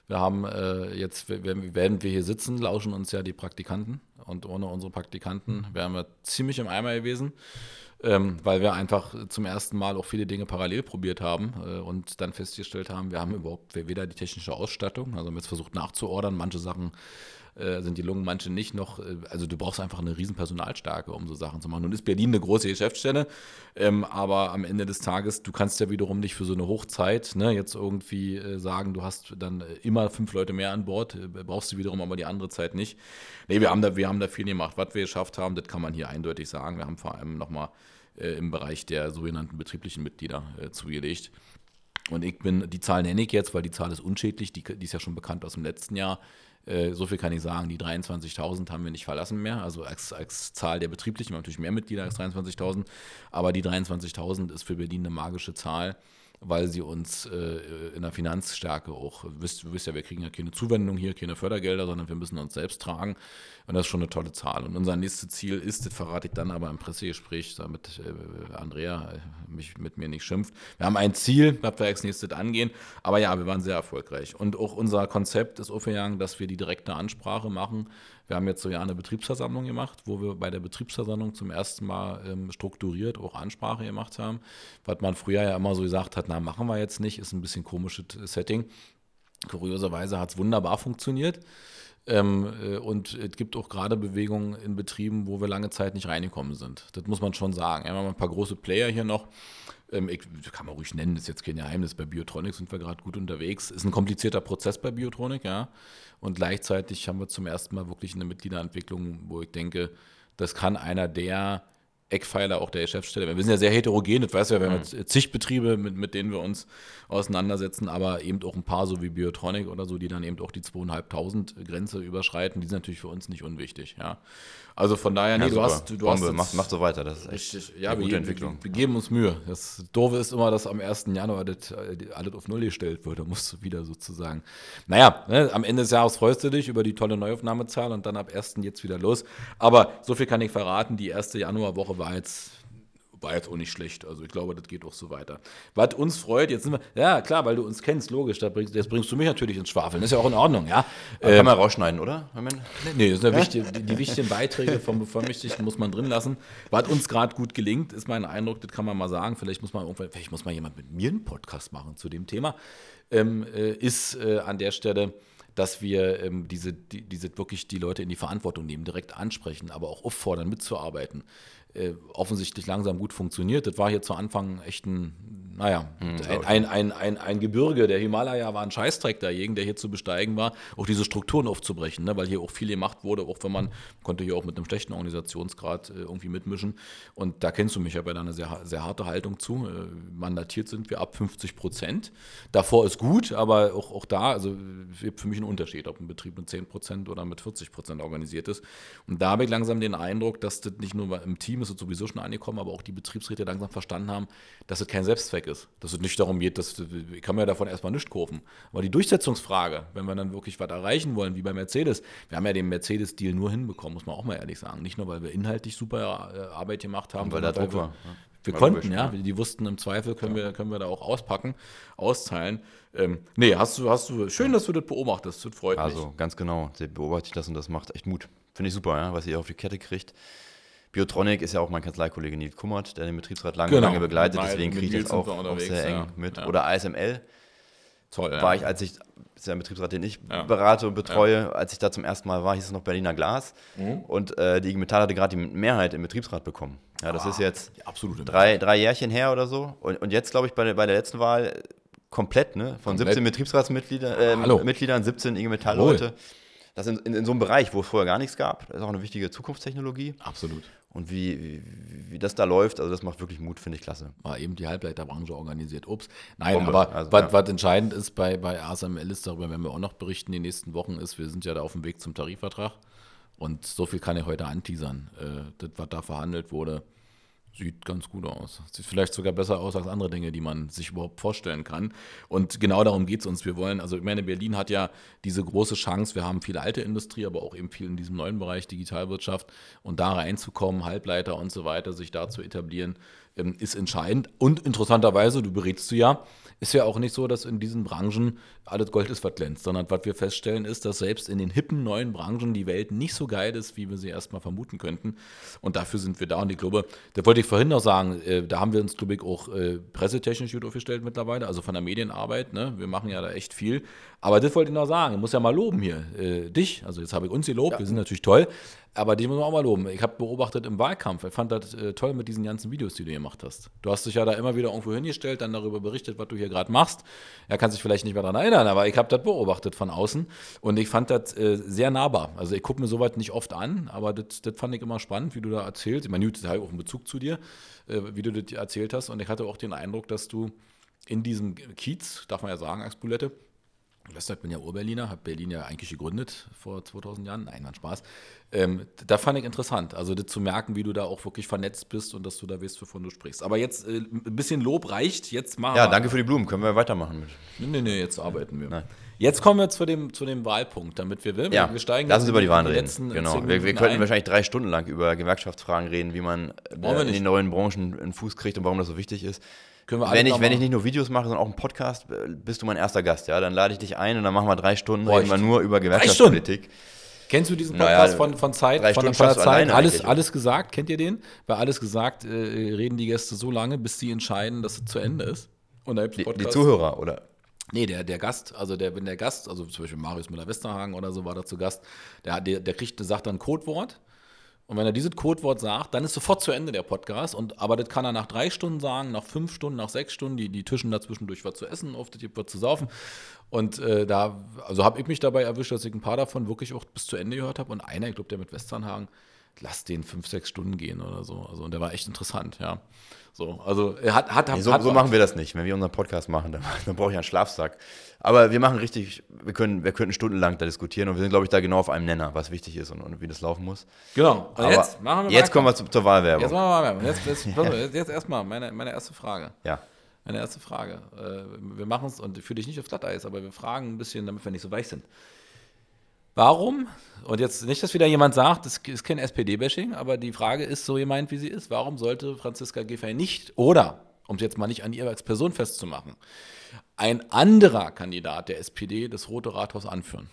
wir haben äh, jetzt, werden wir hier sitzen, lauschen uns ja die Praktikanten. Und ohne unsere Praktikanten wären wir ziemlich im Eimer gewesen, ähm, weil wir einfach zum ersten Mal auch viele Dinge parallel probiert haben äh, und dann festgestellt haben, wir haben überhaupt weder die technische Ausstattung, also haben jetzt versucht nachzuordern, manche Sachen äh, sind die Lungen, manche nicht noch. Äh, also du brauchst einfach eine riesen Personalstärke, um so Sachen zu machen. Nun ist Berlin eine große Geschäftsstelle, ähm, aber am Ende des Tages, du kannst ja wiederum nicht für so eine Hochzeit ne, jetzt irgendwie äh, sagen, du hast dann äh, immer fünf Leute mehr an Bord, äh, brauchst du wiederum aber die andere Zeit nicht. Nee, wir haben da, wir haben da viel gemacht. Was wir geschafft haben, das kann man hier eindeutig sagen. Wir haben vor allem nochmal äh, im Bereich der sogenannten betrieblichen Mitglieder äh, zugelegt. Und ich bin, die Zahl nenne ich jetzt, weil die Zahl ist unschädlich, die, die ist ja schon bekannt aus dem letzten Jahr. Äh, so viel kann ich sagen, die 23.000 haben wir nicht verlassen mehr, also als, als Zahl der Betrieblichen, wir haben natürlich mehr Mitglieder als 23.000, aber die 23.000 ist für Berlin eine magische Zahl weil sie uns äh, in der Finanzstärke auch, wisst, wisst ja, wir kriegen ja keine Zuwendung hier, keine Fördergelder, sondern wir müssen uns selbst tragen. Und das ist schon eine tolle Zahl. Und unser nächstes Ziel ist, das verrate ich dann aber im Pressegespräch, damit äh, Andrea äh, mich mit mir nicht schimpft. Wir haben ein Ziel, was wir als nächstes angehen. Aber ja, wir waren sehr erfolgreich. Und auch unser Konzept ist aufgegangen, dass wir die direkte Ansprache machen wir haben jetzt so ja eine Betriebsversammlung gemacht, wo wir bei der Betriebsversammlung zum ersten Mal ähm, strukturiert auch Ansprache gemacht haben. Was man früher ja immer so gesagt hat, na, machen wir jetzt nicht, ist ein bisschen komisches Setting. Kurioserweise hat es wunderbar funktioniert. Ähm, äh, und es gibt auch gerade Bewegungen in Betrieben, wo wir lange Zeit nicht reingekommen sind. Das muss man schon sagen. Wir haben ein paar große Player hier noch. Ähm, ich, kann man ruhig nennen, das ist jetzt kein Geheimnis. Bei Biotronic sind wir gerade gut unterwegs. Ist ein komplizierter Prozess bei Biotronic, ja. Und gleichzeitig haben wir zum ersten Mal wirklich eine Mitgliederentwicklung, wo ich denke, das kann einer der Eckpfeiler auch der Geschäftsstelle. Wir sind ja sehr heterogen, das weißt du ja, wir haben mhm. jetzt zig Betriebe, mit, mit denen wir uns auseinandersetzen, aber eben auch ein paar so wie Biotronic oder so, die dann eben auch die 2.500 Grenze überschreiten, die sind natürlich für uns nicht unwichtig, ja. Also von daher, nee, ja, du hast, du Bombe, hast mach, mach so weiter, das ist echt richtig, ja, eine gute wir, Entwicklung. Wir, wir, geben uns Mühe. Das Doofe ist immer, dass am 1. Januar das, äh, alles auf Null gestellt wird, da musst du wieder sozusagen, naja, ne, am Ende des Jahres freust du dich über die tolle Neuaufnahmezahl und dann ab 1. jetzt wieder los. Aber so viel kann ich verraten, die erste Januarwoche war jetzt war jetzt auch nicht schlecht. Also ich glaube, das geht auch so weiter. Was uns freut, jetzt sind wir, ja klar, weil du uns kennst, logisch, da bringst, jetzt bringst du mich natürlich ins Schwafeln. Das ist ja auch in Ordnung, ja. Ähm, kann man rausschneiden, oder? Nee, das sind ja wichtig, die, die, wichtigen Beiträge vom Bevollmächtigten muss man drin lassen. Was uns gerade gut gelingt, ist mein Eindruck, das kann man mal sagen. Vielleicht muss man irgendwann, vielleicht muss mal jemand mit mir einen Podcast machen zu dem Thema. Ähm, äh, ist äh, an der Stelle dass wir ähm, diese, die, diese wirklich die Leute in die Verantwortung nehmen, direkt ansprechen, aber auch auffordern, mitzuarbeiten äh, offensichtlich langsam gut funktioniert. Das war hier zu Anfang echt ein, naja, hm, ein, ein, ein, ein, Gebirge. Der Himalaya war ein Scheißdreck dagegen, der hier zu besteigen war, auch diese Strukturen aufzubrechen, ne? weil hier auch viel gemacht wurde, auch wenn man konnte hier auch mit einem schlechten Organisationsgrad äh, irgendwie mitmischen. Und da kennst du mich, ich habe ja da eine sehr, sehr harte Haltung zu. Äh, mandatiert sind wir ab 50 Prozent. Davor ist gut, aber auch, auch da, also für mich ein Unterschied, ob ein Betrieb mit 10 Prozent oder mit 40 Prozent organisiert ist. Und da habe ich langsam den Eindruck, dass das nicht nur im Team ist es sowieso schon angekommen, aber auch die Betriebsräte langsam verstanden haben, dass es kein Selbstzweck ist. Dass es nicht darum geht, dass ich kann mir davon erstmal nichts kaufen. Aber die Durchsetzungsfrage, wenn wir dann wirklich was erreichen wollen, wie bei Mercedes, wir haben ja den Mercedes-Deal nur hinbekommen, muss man auch mal ehrlich sagen. Nicht nur, weil wir inhaltlich super äh, Arbeit gemacht haben, weil da Druck war. Wir konnten, ja. Die wussten im Zweifel, können, ja. wir, können wir da auch auspacken, austeilen. Ähm, nee, hast du, hast du, schön, dass du das beobachtest, das freut also, mich. Also, ganz genau, beobachte ich das und das macht echt Mut. Finde ich super, ja, was ihr auf die Kette kriegt. Biotronic ist ja auch mein Kanzleikollege Nils Kummert, der den Betriebsrat lange, genau. lange begleitet, deswegen kriege ich das auch, auch, sehr eng ja. mit. Ja. Oder ASML, Zoll, ja. war ich, als ich, das ist ja ein Betriebsrat, den ich berate und betreue, als ich da zum ersten Mal war, hieß es noch Berliner Glas. Mhm. Und äh, die IG Metall hatte gerade die Mehrheit im Betriebsrat bekommen. Ja, das ah, ist jetzt drei, drei Jährchen her oder so. Und, und jetzt, glaube ich, bei der, bei der letzten Wahl komplett, ne? Von komplett. 17 Betriebsratsmitgliedern, äh, Mitgliedern, 17 IG Metall-Leute. Das in, in, in, so einem Bereich, wo es vorher gar nichts gab. Das ist auch eine wichtige Zukunftstechnologie. Absolut. Und wie, wie, wie das da läuft, also das macht wirklich Mut, finde ich klasse. War eben die Halbleiterbranche organisiert. Ups. Nein, Bombe. aber also, was, ja. was, entscheidend ist bei, bei ASML ist, darüber werden wir auch noch berichten die nächsten Wochen, ist, wir sind ja da auf dem Weg zum Tarifvertrag. Und so viel kann ich heute anteasern. Äh, das, was da verhandelt wurde, Sieht ganz gut aus. Sieht vielleicht sogar besser aus als andere Dinge, die man sich überhaupt vorstellen kann. Und genau darum geht es uns. Wir wollen, also ich meine, Berlin hat ja diese große Chance, wir haben viel alte Industrie, aber auch eben viel in diesem neuen Bereich Digitalwirtschaft und da reinzukommen, Halbleiter und so weiter, sich da zu etablieren, ähm, ist entscheidend. Und interessanterweise, du berätst du ja, ist ja auch nicht so, dass in diesen Branchen alles Gold ist, was glänzt, sondern was wir feststellen ist, dass selbst in den hippen neuen Branchen die Welt nicht so geil ist, wie wir sie erstmal vermuten könnten. Und dafür sind wir da. Und ich glaube, da wollte ich vorhin noch sagen, äh, da haben wir uns, glaube ich, auch äh, pressetechnisch gut aufgestellt mittlerweile, also von der Medienarbeit. Ne? Wir machen ja da echt viel. Aber das wollte ich noch sagen, ich muss ja mal loben hier. Äh, dich, also jetzt habe ich uns gelobt, ja. wir sind natürlich toll, aber dich muss man auch mal loben. Ich habe beobachtet im Wahlkampf, ich fand das äh, toll mit diesen ganzen Videos, die du gemacht hast. Du hast dich ja da immer wieder irgendwo hingestellt, dann darüber berichtet, was du hier gerade machst. Er kann sich vielleicht nicht mehr daran erinnern, aber ich habe das beobachtet von außen und ich fand das äh, sehr nahbar. Also ich gucke mir sowas nicht oft an, aber das, das fand ich immer spannend, wie du da erzählst. Ich meine, das hat auch einen Bezug zu dir, äh, wie du das erzählt hast und ich hatte auch den Eindruck, dass du in diesem Kiez, darf man ja sagen, als Du, ich bin ja Urberliner, habe Berlin ja eigentlich gegründet vor 2000 Jahren. Nein, war Spaß. Ähm, da fand ich interessant, also das zu merken, wie du da auch wirklich vernetzt bist und dass du da weißt, wovon du sprichst. Aber jetzt äh, ein bisschen Lob reicht. Jetzt machen Ja, danke für die Blumen. Können wir weitermachen mit? Nee, nee, nee, jetzt arbeiten wir. Nein. Jetzt kommen wir zu dem, zu dem Wahlpunkt, damit wir will. Ja, wir steigen lass uns über die Wahlen reden. Genau. Wir, wir könnten ein. wahrscheinlich drei Stunden lang über Gewerkschaftsfragen reden, wie man äh, in die neuen Branchen einen Fuß kriegt und warum das so wichtig ist wenn, ich, wenn ich nicht nur Videos mache, sondern auch einen Podcast, bist du mein erster Gast, ja? Dann lade ich dich ein und dann machen wir drei Stunden, Boah, reden wir nur über Gewerkschaftspolitik. Kennst du diesen Podcast naja, von, von Zeit? Von, von Zeit? Alles, alles gesagt, kennt ihr den? Bei alles gesagt äh, reden die Gäste so lange, bis sie entscheiden, dass es zu Ende ist. Und da die, die Zuhörer, oder? Nee, der, der Gast, also der, wenn der Gast, also zum Beispiel Marius Müller-Westerhagen oder so war da zu Gast, der, der, der kriegt, der sagt dann ein Codewort und wenn er dieses Codewort sagt, dann ist sofort zu Ende der Podcast. Und, aber das kann er nach drei Stunden sagen, nach fünf Stunden, nach sechs Stunden. Die, die Tischen dazwischendurch was zu essen, oft gibt was zu saufen. Und äh, da, also habe ich mich dabei erwischt, dass ich ein paar davon wirklich auch bis zu Ende gehört habe. Und einer, ich glaube, der mit Westernhagen, lass den fünf, sechs Stunden gehen oder so. Also, und der war echt interessant, ja. So, also er hat, hat, nee, so, hat so machen wir das nicht. Wenn wir unseren Podcast machen, dann, dann brauche ich einen Schlafsack. Aber wir machen richtig, wir können, wir könnten stundenlang da diskutieren und wir sind, glaube ich, da genau auf einem Nenner, was wichtig ist und, und wie das laufen muss. Genau. Aber jetzt machen wir Jetzt kommen wir zu, zur Wahlwerbung. Jetzt machen wir Wahlwerbung. Jetzt, jetzt, jetzt, jetzt erstmal meine, meine erste Frage. Ja. Meine erste Frage. Äh, wir machen es, und für dich nicht aufs Glatteis, aber wir fragen ein bisschen, damit wir nicht so weich sind. Warum, und jetzt nicht, dass wieder jemand sagt, das ist kein SPD-Bashing, aber die Frage ist so gemeint, wie sie ist. Warum sollte Franziska Giffey nicht oder, um es jetzt mal nicht an ihr als Person festzumachen, ein anderer Kandidat der SPD das Rote Rathaus anführen?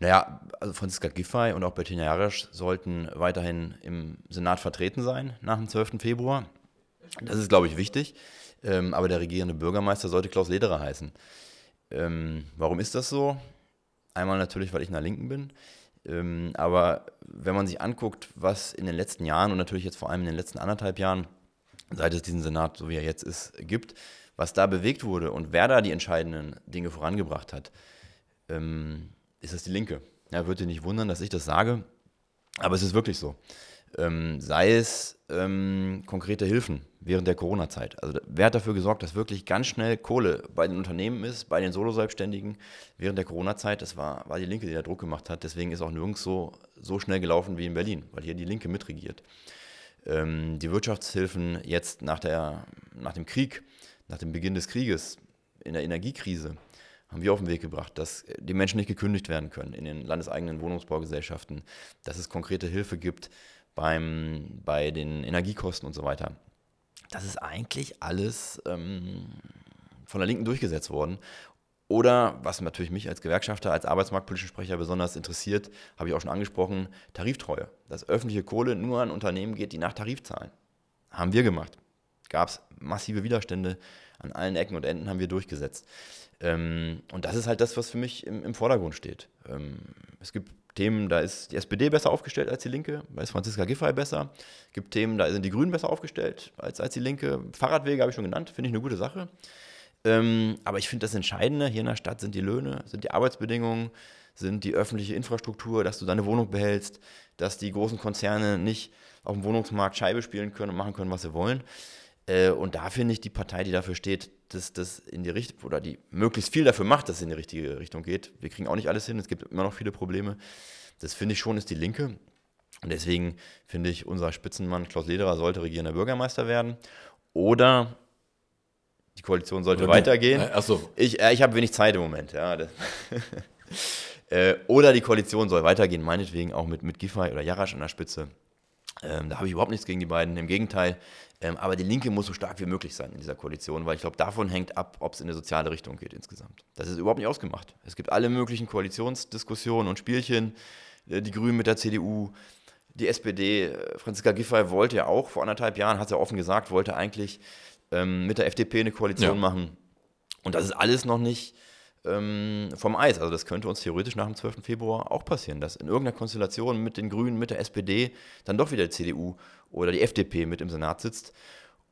Naja, also Franziska Giffey und auch Bettina Jarasch sollten weiterhin im Senat vertreten sein nach dem 12. Februar. Das ist, glaube ich, wichtig. Ähm, aber der regierende Bürgermeister sollte Klaus Lederer heißen. Ähm, warum ist das so? Einmal natürlich, weil ich in der Linken bin. Ähm, aber wenn man sich anguckt, was in den letzten Jahren und natürlich jetzt vor allem in den letzten anderthalb Jahren, seit es diesen Senat, so wie er jetzt ist, gibt, was da bewegt wurde und wer da die entscheidenden Dinge vorangebracht hat, ähm, ist das die Linke. Ja, würde nicht wundern, dass ich das sage, aber es ist wirklich so. Ähm, sei es ähm, konkrete Hilfen während der Corona-Zeit. Also wer hat dafür gesorgt, dass wirklich ganz schnell Kohle bei den Unternehmen ist, bei den Solo-Selbstständigen während der Corona-Zeit? Das war, war die Linke, die da Druck gemacht hat. Deswegen ist auch nirgends so, so schnell gelaufen wie in Berlin, weil hier die Linke mitregiert. Ähm, die Wirtschaftshilfen jetzt nach, der, nach dem Krieg, nach dem Beginn des Krieges, in der Energiekrise, haben wir auf den Weg gebracht, dass die Menschen nicht gekündigt werden können in den landeseigenen Wohnungsbaugesellschaften, dass es konkrete Hilfe gibt beim, bei den Energiekosten und so weiter das ist eigentlich alles ähm, von der Linken durchgesetzt worden. Oder, was natürlich mich als Gewerkschafter, als arbeitsmarktpolitischen Sprecher besonders interessiert, habe ich auch schon angesprochen, Tariftreue. Dass öffentliche Kohle nur an Unternehmen geht, die nach Tarif zahlen. Haben wir gemacht. gab es massive Widerstände. An allen Ecken und Enden haben wir durchgesetzt. Ähm, und das ist halt das, was für mich im, Vordergrund steht. Ähm, es gibt Themen, da ist die SPD besser aufgestellt als die Linke, da ist Franziska Giffey besser. Es gibt Themen, da sind die Grünen besser aufgestellt als, als die Linke. Fahrradwege habe ich schon genannt, finde ich eine gute Sache. Ähm, aber ich finde das Entscheidende hier in der Stadt sind die Löhne, sind die Arbeitsbedingungen, sind die öffentliche Infrastruktur, dass du deine Wohnung behältst, dass die großen Konzerne nicht auf dem Wohnungsmarkt Scheibe spielen können und machen können, was sie wollen. Äh, und da finde ich die Partei, die dafür steht, dass das in die Richtung, oder die möglichst viel dafür macht, dass es in die richtige Richtung geht. Wir kriegen auch nicht alles hin, es gibt immer noch viele Probleme. Das finde ich schon, ist die Linke. Und deswegen finde ich, unser Spitzenmann Klaus Lederer sollte regierender Bürgermeister werden. Oder die Koalition sollte Oder weitergehen. Äh, Achso. Ich, äh, ich habe wenig Zeit im Moment. Ja. äh, oder die Koalition soll weitergehen, meinetwegen auch mit, mit Giffey oder Jarasch an der Spitze. Ähm, da habe ich überhaupt nichts gegen die beiden. Im Gegenteil, ähm, aber die Linke muss so stark wie möglich sein in dieser Koalition, weil ich glaube, davon hängt ab, ob es in eine soziale Richtung geht insgesamt. Das ist überhaupt nicht ausgemacht. Es gibt alle möglichen Koalitionsdiskussionen und Spielchen. Äh, die Grünen mit der CDU, die SPD. Äh, Franziska Giffey wollte ja auch vor anderthalb Jahren, hat sie ja offen gesagt, wollte eigentlich ähm, mit der FDP eine Koalition ja. machen. Und das ist alles noch nicht ähm, vom Eis. Also das könnte uns theoretisch nach dem 12. Februar auch passieren, dass in irgendeiner Konstellation mit den Grünen, mit der SPD dann doch wieder die CDU oder die FDP mit im Senat sitzt.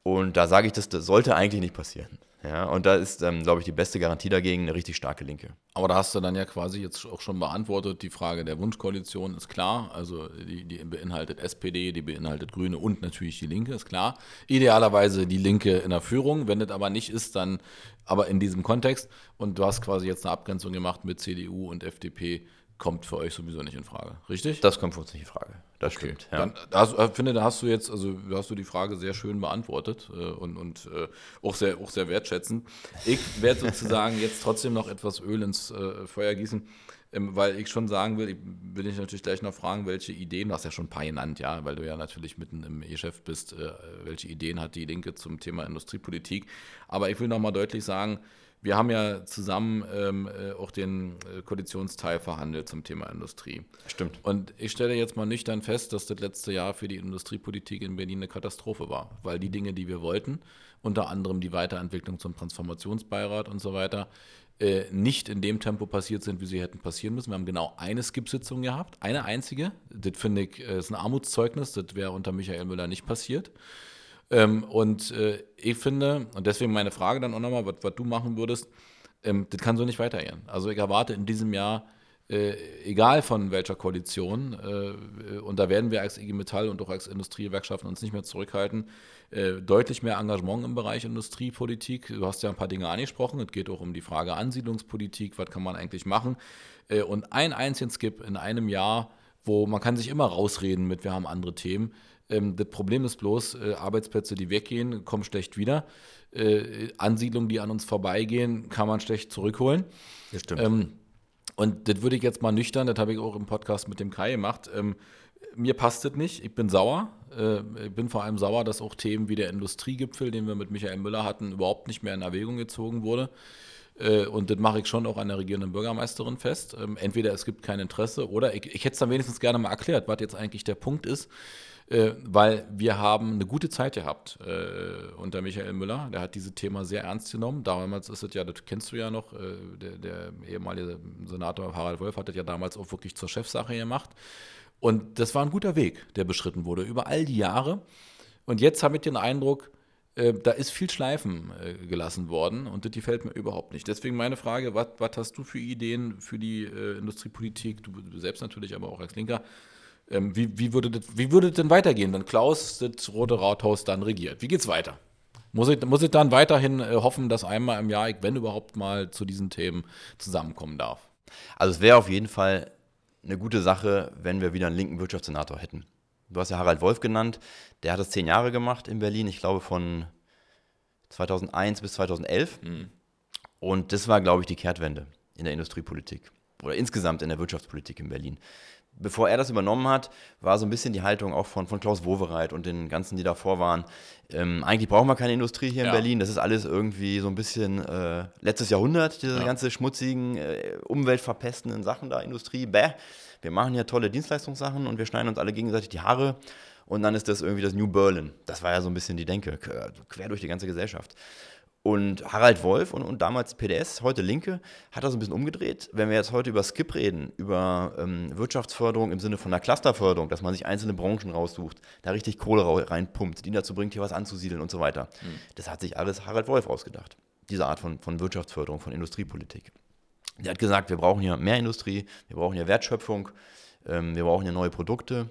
Und da sage ich, das, das sollte eigentlich nicht passieren. Ja, und da ist, ähm, glaube ich, die beste Garantie dagegen eine richtig starke Linke. Aber da hast du dann ja quasi jetzt auch schon beantwortet. Die Frage der Wunschkoalition ist klar. Also die, die beinhaltet SPD, die beinhaltet Grüne und natürlich die Linke, ist klar. Idealerweise die Linke in der Führung. Wenn das aber nicht ist, dann aber in diesem Kontext. Und du hast quasi jetzt eine Abgrenzung gemacht mit CDU und FDP kommt für euch sowieso nicht in Frage, richtig? Das kommt für uns nicht in Frage. Das okay. stimmt. Ja. Dann also, äh, finde, da hast du jetzt, also hast du die Frage sehr schön beantwortet äh, und, und äh, auch, sehr, auch sehr wertschätzend. Ich werde sozusagen jetzt trotzdem noch etwas Öl ins äh, Feuer gießen, ähm, weil ich schon sagen will, ich will dich natürlich gleich noch fragen, welche Ideen, du hast ja schon ein paar genannt, ja, weil du ja natürlich mitten im Geschäft bist, äh, welche Ideen hat die Linke zum Thema Industriepolitik. Aber ich will noch mal deutlich sagen, wir haben ja zusammen ähm, äh, auch den äh, Koalitionsteil verhandelt zum Thema Industrie. Stimmt. Und ich stelle jetzt mal nüchtern fest, dass das letzte Jahr für die Industriepolitik in Berlin eine Katastrophe war, weil die Dinge, die wir wollten, unter anderem die Weiterentwicklung zum Transformationsbeirat und so weiter, äh, nicht in dem Tempo passiert sind, wie sie hätten passieren müssen. Wir haben genau eine Skip-Sitzung gehabt, eine einzige. Das finde ich ist ein Armutszeugnis, das wäre unter Michael Müller nicht passiert. Ähm, und äh, ich finde, und deswegen meine Frage dann auch nochmal, was, du machen würdest, ähm, das kann so nicht weitergehen. Also ich erwarte in diesem Jahr, äh, egal von welcher Koalition, äh, und da werden wir als IG Metall und auch als Industriegewerkschaften uns nicht mehr zurückhalten, äh, deutlich mehr Engagement im Bereich Industriepolitik. Du hast ja ein paar Dinge angesprochen. Es geht auch um die Frage Ansiedlungspolitik, was kann man eigentlich machen. Äh, und ein einzigen Skip in einem Jahr, wo man kann sich immer rausreden mit, wir haben andere Themen, ähm, das Problem ist bloß, äh, Arbeitsplätze, die weggehen, kommen schlecht wieder. Äh, Ansiedlungen, die an uns vorbeigehen, kann man schlecht zurückholen. Das stimmt. Ähm, und das würde ich jetzt mal nüchtern, das habe ich auch im Podcast mit dem Kai gemacht. Ähm, mir passt das nicht. Ich bin sauer. Äh, ich bin vor allem sauer, dass auch Themen wie der Industriegipfel, den wir mit Michael Müller hatten, überhaupt nicht mehr in Erwägung gezogen wurde. Äh, und das mache ich schon auch an der regierenden Bürgermeisterin fest. Ähm, entweder es gibt kein Interesse oder ich, ich hätte es dann wenigstens gerne mal erklärt, was jetzt eigentlich der Punkt ist äh, weil wir haben eine gute Zeit gehabt äh, unter Michael Müller. Der hat dieses Thema sehr ernst genommen. Damals ist es ja, das kennst du ja noch, äh, der, der, ehemalige Senator Harald Wolf hat das ja damals auch wirklich zur Chefsache gemacht. Und das war ein guter Weg, der beschritten wurde über all die Jahre. Und jetzt habe ich den Eindruck, äh, da ist viel Schleifen äh, gelassen worden und das gefällt mir überhaupt nicht. Deswegen meine Frage, was hast du für Ideen für die äh, Industriepolitik, du, du selbst natürlich, aber auch als Linker, ähm, wie, wie, würde das, wie würde das denn weitergehen, wenn Klaus das Rote Rathaus dann regiert? Wie geht's weiter? Muss ich, muss ich dann weiterhin äh, hoffen, dass einmal im Jahr ich, wenn überhaupt mal, zu diesen Themen zusammenkommen darf? Also es wäre auf jeden Fall eine gute Sache, wenn wir wieder einen linken Wirtschaftssenator hätten. Du hast ja Harald Wolf genannt, der hat das zehn Jahre gemacht in Berlin, ich glaube von 2001 bis 2011. Mhm. Und das war, glaube ich, die Kehrtwende in der Industriepolitik oder insgesamt in der Wirtschaftspolitik in Berlin bevor er das übernommen hat, war so ein bisschen die Haltung auch von, von Klaus Wowereit und den ganzen, die davor waren. Ähm, eigentlich brauchen wir keine Industrie hier ja. in Berlin. Das ist alles irgendwie so ein bisschen äh, letztes Jahrhundert, diese ja. ganze schmutzigen, äh, umweltverpestenden Sachen da, Industrie. Bäh, wir machen hier tolle Dienstleistungssachen und wir schneiden uns alle gegenseitig die Haare und dann ist das irgendwie das New Berlin. Das war ja so ein bisschen die Denke, quer durch die ganze Gesellschaft. Und Harald Wolf und, und damals PDS, heute Linke, hat das ein bisschen umgedreht. Wenn wir jetzt heute über Skip reden, über ähm, Wirtschaftsförderung im Sinne von einer Clusterförderung, dass man sich einzelne Branchen raussucht, da richtig Kohle reinpumpt, die dazu bringt, hier was anzusiedeln und so weiter. Mhm. Das hat sich alles Harald Wolf ausgedacht. Diese Art von, von Wirtschaftsförderung, von Industriepolitik. Der hat gesagt, wir brauchen hier mehr Industrie, wir brauchen hier Wertschöpfung, ähm, wir brauchen hier neue Produkte.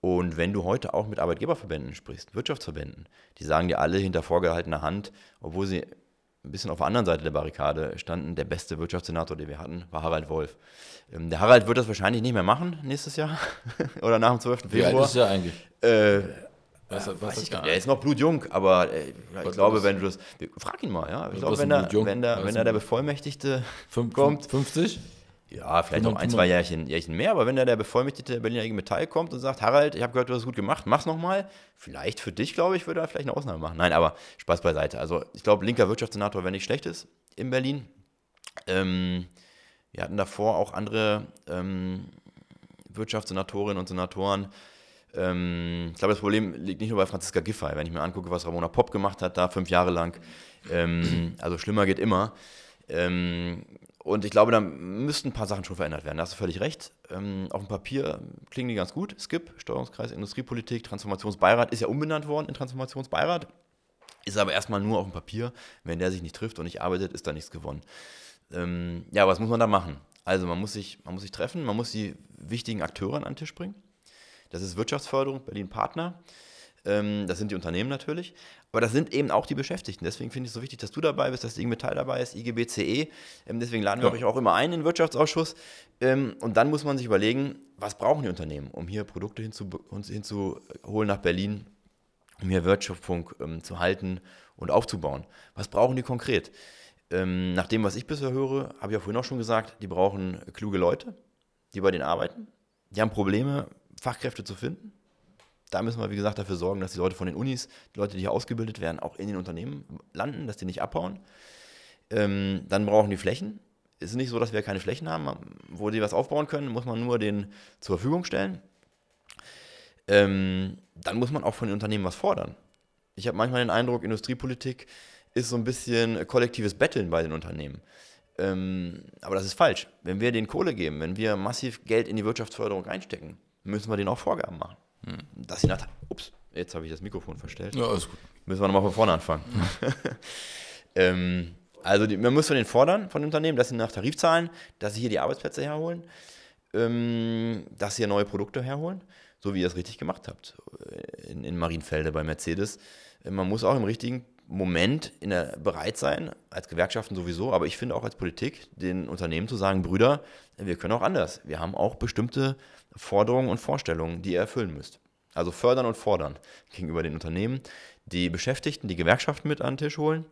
Und wenn du heute auch mit Arbeitgeberverbänden sprichst, Wirtschaftsverbänden, die sagen dir alle hinter vorgehaltener Hand, obwohl sie ein bisschen auf der anderen Seite der Barrikade standen, der beste Wirtschaftssenator, den wir hatten, war Harald Wolf. Ähm, der Harald wird das wahrscheinlich nicht mehr machen nächstes Jahr oder nach dem 12. Februar. Wie alt ist er eigentlich? Äh, was, was ich, er ist noch blutjung, aber äh, ich glaube, wenn du das. Frag ihn mal, ja. Ich glaube, wenn, der, wenn, der, wenn der, der Bevollmächtigte Fünf, kommt. 50? Ja, vielleicht noch ein, zwei Jährchen, Jährchen mehr, aber wenn da der bevollmächtigte Berliner IG Metall kommt und sagt, Harald, ich habe gehört, du hast es gut gemacht, mach's nochmal. Vielleicht für dich, glaube ich, würde er vielleicht eine Ausnahme machen. Nein, aber Spaß beiseite. Also ich glaube, linker Wirtschaftssenator, wenn nicht schlecht ist in Berlin. Ähm, wir hatten davor auch andere ähm, Wirtschaftssenatorinnen und Senatoren. Ähm, ich glaube, das Problem liegt nicht nur bei Franziska Giffey, wenn ich mir angucke, was Ramona Popp gemacht hat, da fünf Jahre lang. Ähm, also schlimmer geht immer. Ähm, und ich glaube, da müssten ein paar Sachen schon verändert werden. Da hast du völlig recht. Ähm, auf dem Papier klingen die ganz gut. SKIP, Steuerungskreis Industriepolitik, Transformationsbeirat, ist ja umbenannt worden in Transformationsbeirat. Ist aber erstmal nur auf dem Papier. Wenn der sich nicht trifft und nicht arbeitet, ist da nichts gewonnen. Ähm, ja, was muss man da machen? Also man muss, sich, man muss sich treffen, man muss die wichtigen Akteure an den Tisch bringen. Das ist Wirtschaftsförderung, Berlin Partner. Ähm, das sind die Unternehmen natürlich. Aber das sind eben auch die Beschäftigten. Deswegen finde ich es so wichtig, dass du dabei bist, dass die IG Metall dabei ist, IGBCE. Ähm, deswegen laden wir ja. euch auch immer ein in den Wirtschaftsausschuss. Ähm, und dann muss man sich überlegen, was brauchen die Unternehmen, um hier Produkte hinzu, hinzuholen nach Berlin, um hier Wertschöpfung zu halten und aufzubauen. Was brauchen die konkret? nach dem, was ich bisher höre, habe ich auch vorhin auch schon gesagt, die brauchen kluge Leute, die bei denen arbeiten. Die haben Probleme, Fachkräfte zu finden. Da müssen wir, wie gesagt, dafür sorgen, dass die Leute von den Unis, die Leute, die hier ausgebildet werden, auch in den Unternehmen landen, dass die nicht abhauen. Ähm, dann brauchen die Flächen. Es ist nicht so, dass wir keine Flächen haben, wo die was aufbauen können, muss man nur den zur Verfügung stellen. Ähm, dann muss man auch von den Unternehmen was fordern. Ich habe manchmal den Eindruck, Industriepolitik ist so ein bisschen kollektives Betteln bei den Unternehmen. Ähm, aber das ist falsch. Wenn wir denen Kohle geben, wenn wir massiv Geld in die Wirtschaftsförderung einstecken, müssen wir denen auch Vorgaben machen. Hm. Dass sie nach. Ups, jetzt habe ich das Mikrofon verstellt. Ja, alles gut. Müssen wir nochmal von vorne anfangen. ähm, also die, man muss von den fordern, von den Unternehmen, dass sie nach Tarif zahlen, dass sie hier die Arbeitsplätze herholen, ähm, dass sie hier neue Produkte herholen, so wie ihr es richtig gemacht habt äh, in, in Marienfelde bei Mercedes. Äh, man muss auch im richtigen Moment in der, bereit sein, als Gewerkschaften sowieso, aber ich finde auch als Politik, den Unternehmen zu sagen, Brüder, wir können auch anders. Wir haben auch bestimmte Forderungen und Vorstellungen, die ihr erfüllen müsst. Also fördern und fordern gegenüber den Unternehmen, die Beschäftigten, die Gewerkschaften mit an den Tisch holen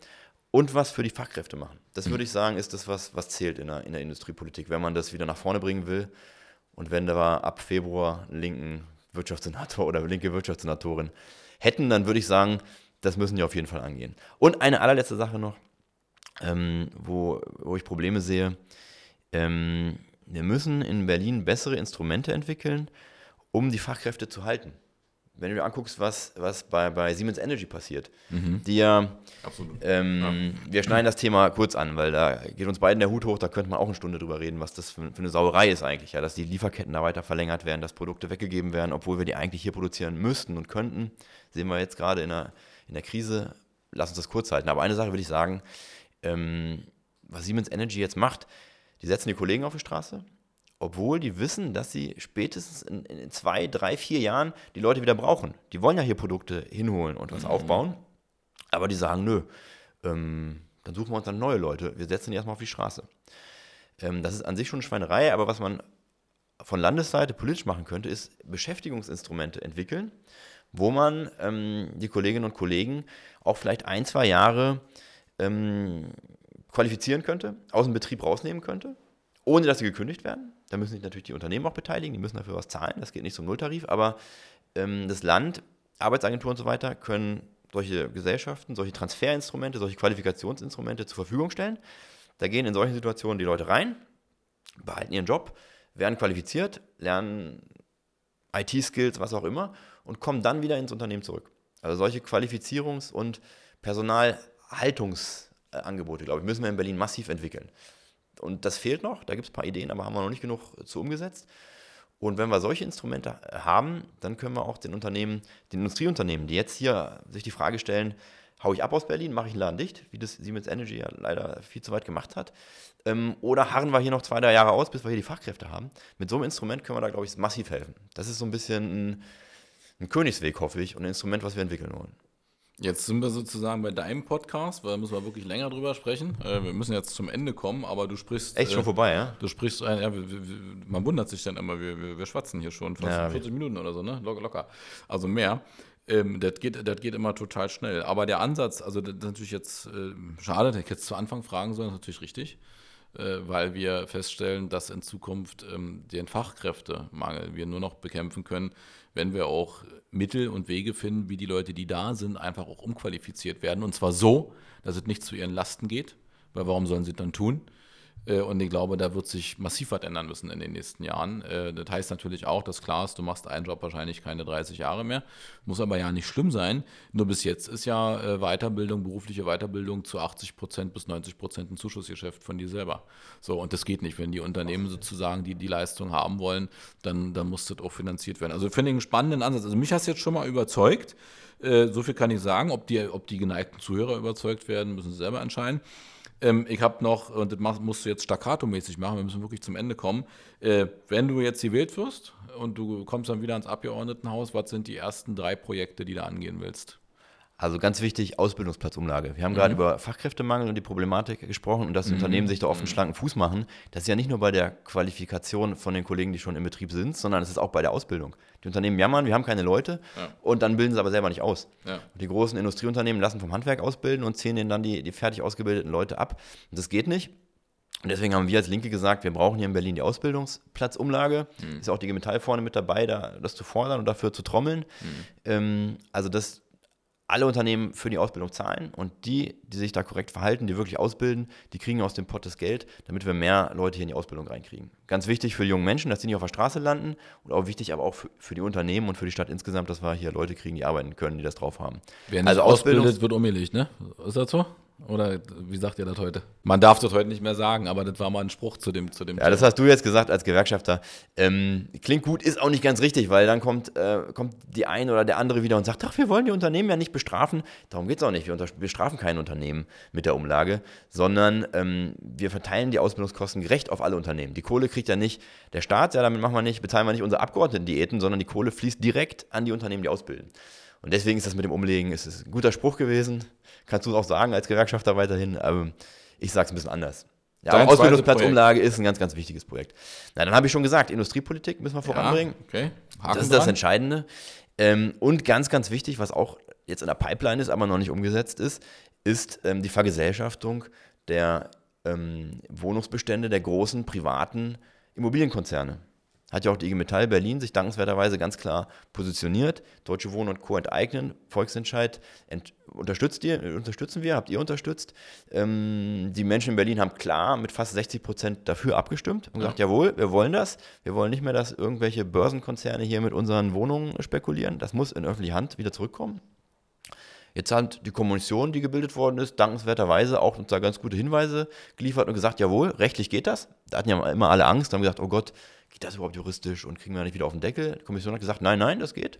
und was für die Fachkräfte machen. Das würde ich sagen, ist das, was, was zählt in der, in der Industriepolitik, wenn man das wieder nach vorne bringen will. Und wenn da ab Februar linken Wirtschaftssenator oder linke Wirtschaftssenatorin hätten, dann würde ich sagen, das müssen die auf jeden Fall angehen. Und eine allerletzte Sache noch, ähm, wo, wo ich Probleme sehe. Ähm, wir müssen in Berlin bessere Instrumente entwickeln, um die Fachkräfte zu halten. Wenn du dir anguckst, was, was bei, bei Siemens Energy passiert, mhm. die ja, ähm, ja, wir schneiden das Thema kurz an, weil da geht uns beiden der Hut hoch, da könnte man auch eine Stunde drüber reden, was das für, für eine Sauerei ist eigentlich, ja, dass die Lieferketten da weiter verlängert werden, dass Produkte weggegeben werden, obwohl wir die eigentlich hier produzieren müssten und könnten. Sehen wir jetzt gerade in der, in der Krise. Lass uns das kurz halten. Aber eine Sache würde ich sagen, ähm, was Siemens Energy jetzt macht, die setzen die Kollegen auf die Straße, obwohl die wissen, dass sie spätestens in, in, zwei, drei, vier Jahren die Leute wieder brauchen. Die wollen ja hier Produkte hinholen und was mhm. aufbauen, aber die sagen, nö, ähm, dann suchen wir uns dann neue Leute. Wir setzen die erstmal auf die Straße. Ähm, das ist an sich schon eine Schweinerei, aber was man von Landesseite politisch machen könnte, ist Beschäftigungsinstrumente entwickeln, wo man ähm, die Kolleginnen und Kollegen auch vielleicht ein, zwei Jahre ähm, qualifizieren könnte, aus dem Betrieb rausnehmen könnte, ohne dass sie gekündigt werden. Da müssen sich natürlich die Unternehmen auch beteiligen, die müssen dafür was zahlen, das geht nicht zum Nulltarif, aber ähm, das Land, Arbeitsagenturen und so weiter können solche Gesellschaften, solche Transferinstrumente, solche Qualifikationsinstrumente zur Verfügung stellen. Da gehen in solchen Situationen die Leute rein, behalten ihren Job, werden qualifiziert, lernen IT-Skills, was auch immer, und kommen dann wieder ins Unternehmen zurück. Also solche Qualifizierungs- und Personalhaltungsangebote, glaube ich, müssen wir in Berlin massiv entwickeln. Und das fehlt noch, da gibt es ein paar Ideen, aber haben wir noch nicht genug zu umgesetzt. Und wenn wir solche Instrumente haben, dann können wir auch den Unternehmen, den Industrieunternehmen, die jetzt hier sich die Frage stellen, hau ich ab aus Berlin, mache ich einen Laden dicht, wie das Siemens Energy ja leider viel zu weit gemacht hat, ähm, oder harren wir hier noch zwei, drei Jahre aus, bis wir hier die Fachkräfte haben. Mit so einem Instrument können wir da, glaube ich, massiv helfen. Das ist so ein bisschen ein, ein Königsweg, hoffe ich, und ein Instrument, was wir entwickeln wollen. Jetzt sind wir sozusagen bei deinem Podcast, weil da müssen wir wirklich länger drüber sprechen. Äh, wir müssen jetzt zum Ende kommen, aber du sprichst. Echt schon äh, vorbei, ja? Du sprichst, ein, ja, man wundert sich dann immer, wir, wir, wir schwatzen hier schon fast Ja, 40 Minuten oder so, ne? Locker, locker. Also mehr. Ähm, das, geht, das geht immer total schnell. Aber der Ansatz, also das ist natürlich jetzt äh, schade, hätte ich jetzt zu Anfang fragen sollen, das ist natürlich richtig, weil wir feststellen, dass in Zukunft ähm, den Fachkräftemangel wir nur noch bekämpfen können, wenn wir auch Mittel und Wege finden, wie die Leute, die da sind, einfach auch umqualifiziert werden. Und zwar so, dass es nicht zu ihren Lasten geht, weil warum sollen sie es dann tun? Äh, Und ich glaube, da wird sich massiv was ändern müssen in den nächsten Jahren. Äh, Das heißt natürlich auch, dass klar ist, du machst einen Job wahrscheinlich keine 30 Jahre mehr. Muss aber ja nicht schlimm sein. Nur bis jetzt ist ja äh, Weiterbildung, berufliche Weiterbildung zu 80 Prozent bis 90 Prozent ein Zuschussgeschäft von dir selber. So, und das geht nicht. Wenn die Unternehmen sozusagen die, die Leistung haben wollen, dann, dann muss das auch finanziert werden. Also finde ich einen spannenden Ansatz. Also mich hast du jetzt schon mal überzeugt. So viel kann ich sagen. Ob die, ob die geneigten Zuhörer überzeugt werden, müssen sie selber entscheiden. Ähm, ich habe noch, und das musst du jetzt staccato-mäßig machen, wir müssen wirklich zum Ende kommen. Äh, wenn du jetzt gewählt wirst und du kommst dann wieder ans Abgeordnetenhaus, was sind die ersten drei Projekte, die du angehen willst? Also ganz wichtig, Ausbildungsplatzumlage. Wir haben Mhm. gerade über Fachkräftemangel und die Problematik gesprochen und dass die Unternehmen sich da auf einen schlanken Fuß machen. Das ist ja nicht nur bei der Qualifikation von den Kollegen, die schon im Betrieb sind, sondern es ist auch bei der Ausbildung. Die Unternehmen jammern, wir haben keine Leute Ja. und dann bilden sie aber selber nicht aus. Ja. Die großen Industrieunternehmen lassen vom Handwerk ausbilden und ziehen denen dann die, die fertig ausgebildeten Leute ab. Und das geht nicht. Und deswegen haben wir als Linke gesagt, wir brauchen hier in Berlin die Ausbildungsplatzumlage. Ist auch die Metall vorne mit dabei, da, das zu fordern und dafür zu trommeln. Ähm, also, dass alle Unternehmen für die Ausbildung zahlen und die, die sich da korrekt verhalten, die wirklich ausbilden, die kriegen aus dem Pott das Geld, damit wir mehr Leute hier in die Ausbildung reinkriegen. Ganz wichtig für die jungen Menschen, dass die nicht auf der Straße landen und auch wichtig, aber auch für, für die Unternehmen und für die Stadt insgesamt, dass wir hier Leute kriegen, die arbeiten können, die das drauf haben. Wer nicht also ausbildet, wird umgelegt, ne? Ist das so? Oder wie sagt ihr das heute? Man darf das heute nicht mehr sagen, aber das war mal ein Spruch zu dem, zu dem Ja, das hast du jetzt gesagt als Gewerkschafter. Ähm, klingt gut, ist auch nicht ganz richtig, weil dann kommt, äh, kommt die eine oder der andere wieder und sagt, ach, wir wollen die Unternehmen ja nicht bestrafen. Darum geht es auch nicht. Wir bestrafen kein Unternehmen mit der Umlage, sondern ähm, wir verteilen die Ausbildungskosten gerecht auf alle Unternehmen. Die Kohle kriegt ja nicht der Staat, ja, damit machen wir nicht, bezahlen wir nicht unsere Abgeordneten-Diäten, sondern die Kohle fließt direkt an die Unternehmen, die ausbilden. Und deswegen ist das mit dem Umlegen ist es ein guter Spruch gewesen. Kannst du auch sagen als Gewerkschafter weiterhin, aber ich sage es ein bisschen anders. Ja, Ausbildungsplatzumlage ist ein ganz, ganz wichtiges Projekt. Na, dann habe ich schon gesagt, Industriepolitik müssen wir voranbringen. Ja, okay. Haken das ist das dran. Entscheidende. Ähm, und ganz, ganz wichtig, was auch jetzt in der Pipeline ist, aber noch nicht umgesetzt ist, ist ähm, die Vergesellschaftung der ähm, Wohnungsbestände der großen privaten Immobilienkonzerne. Hat ja auch die IG Metall Berlin sich dankenswerterweise ganz klar positioniert. Deutsche Wohnen und Co. enteignen, Volksentscheid ent unterstützt ihr, unterstützen wir, habt ihr unterstützt. Ähm, die Menschen in Berlin haben klar mit fast 60 Prozent dafür abgestimmt und gesagt, jawohl, wir wollen das. Wir wollen nicht mehr, dass irgendwelche Börsenkonzerne hier mit unseren Wohnungen spekulieren. Das muss in öffentliche Hand wieder zurückkommen. Jetzt hat die Kommission, die gebildet worden ist, dankenswerterweise auch uns da ganz gute Hinweise geliefert und gesagt, jawohl, rechtlich geht das. Da hatten ja immer alle Angst, haben gesagt, oh Gott, geht das überhaupt juristisch und kriegen wir nicht wieder auf den Deckel? Die Kommission hat gesagt, nein, nein, das geht.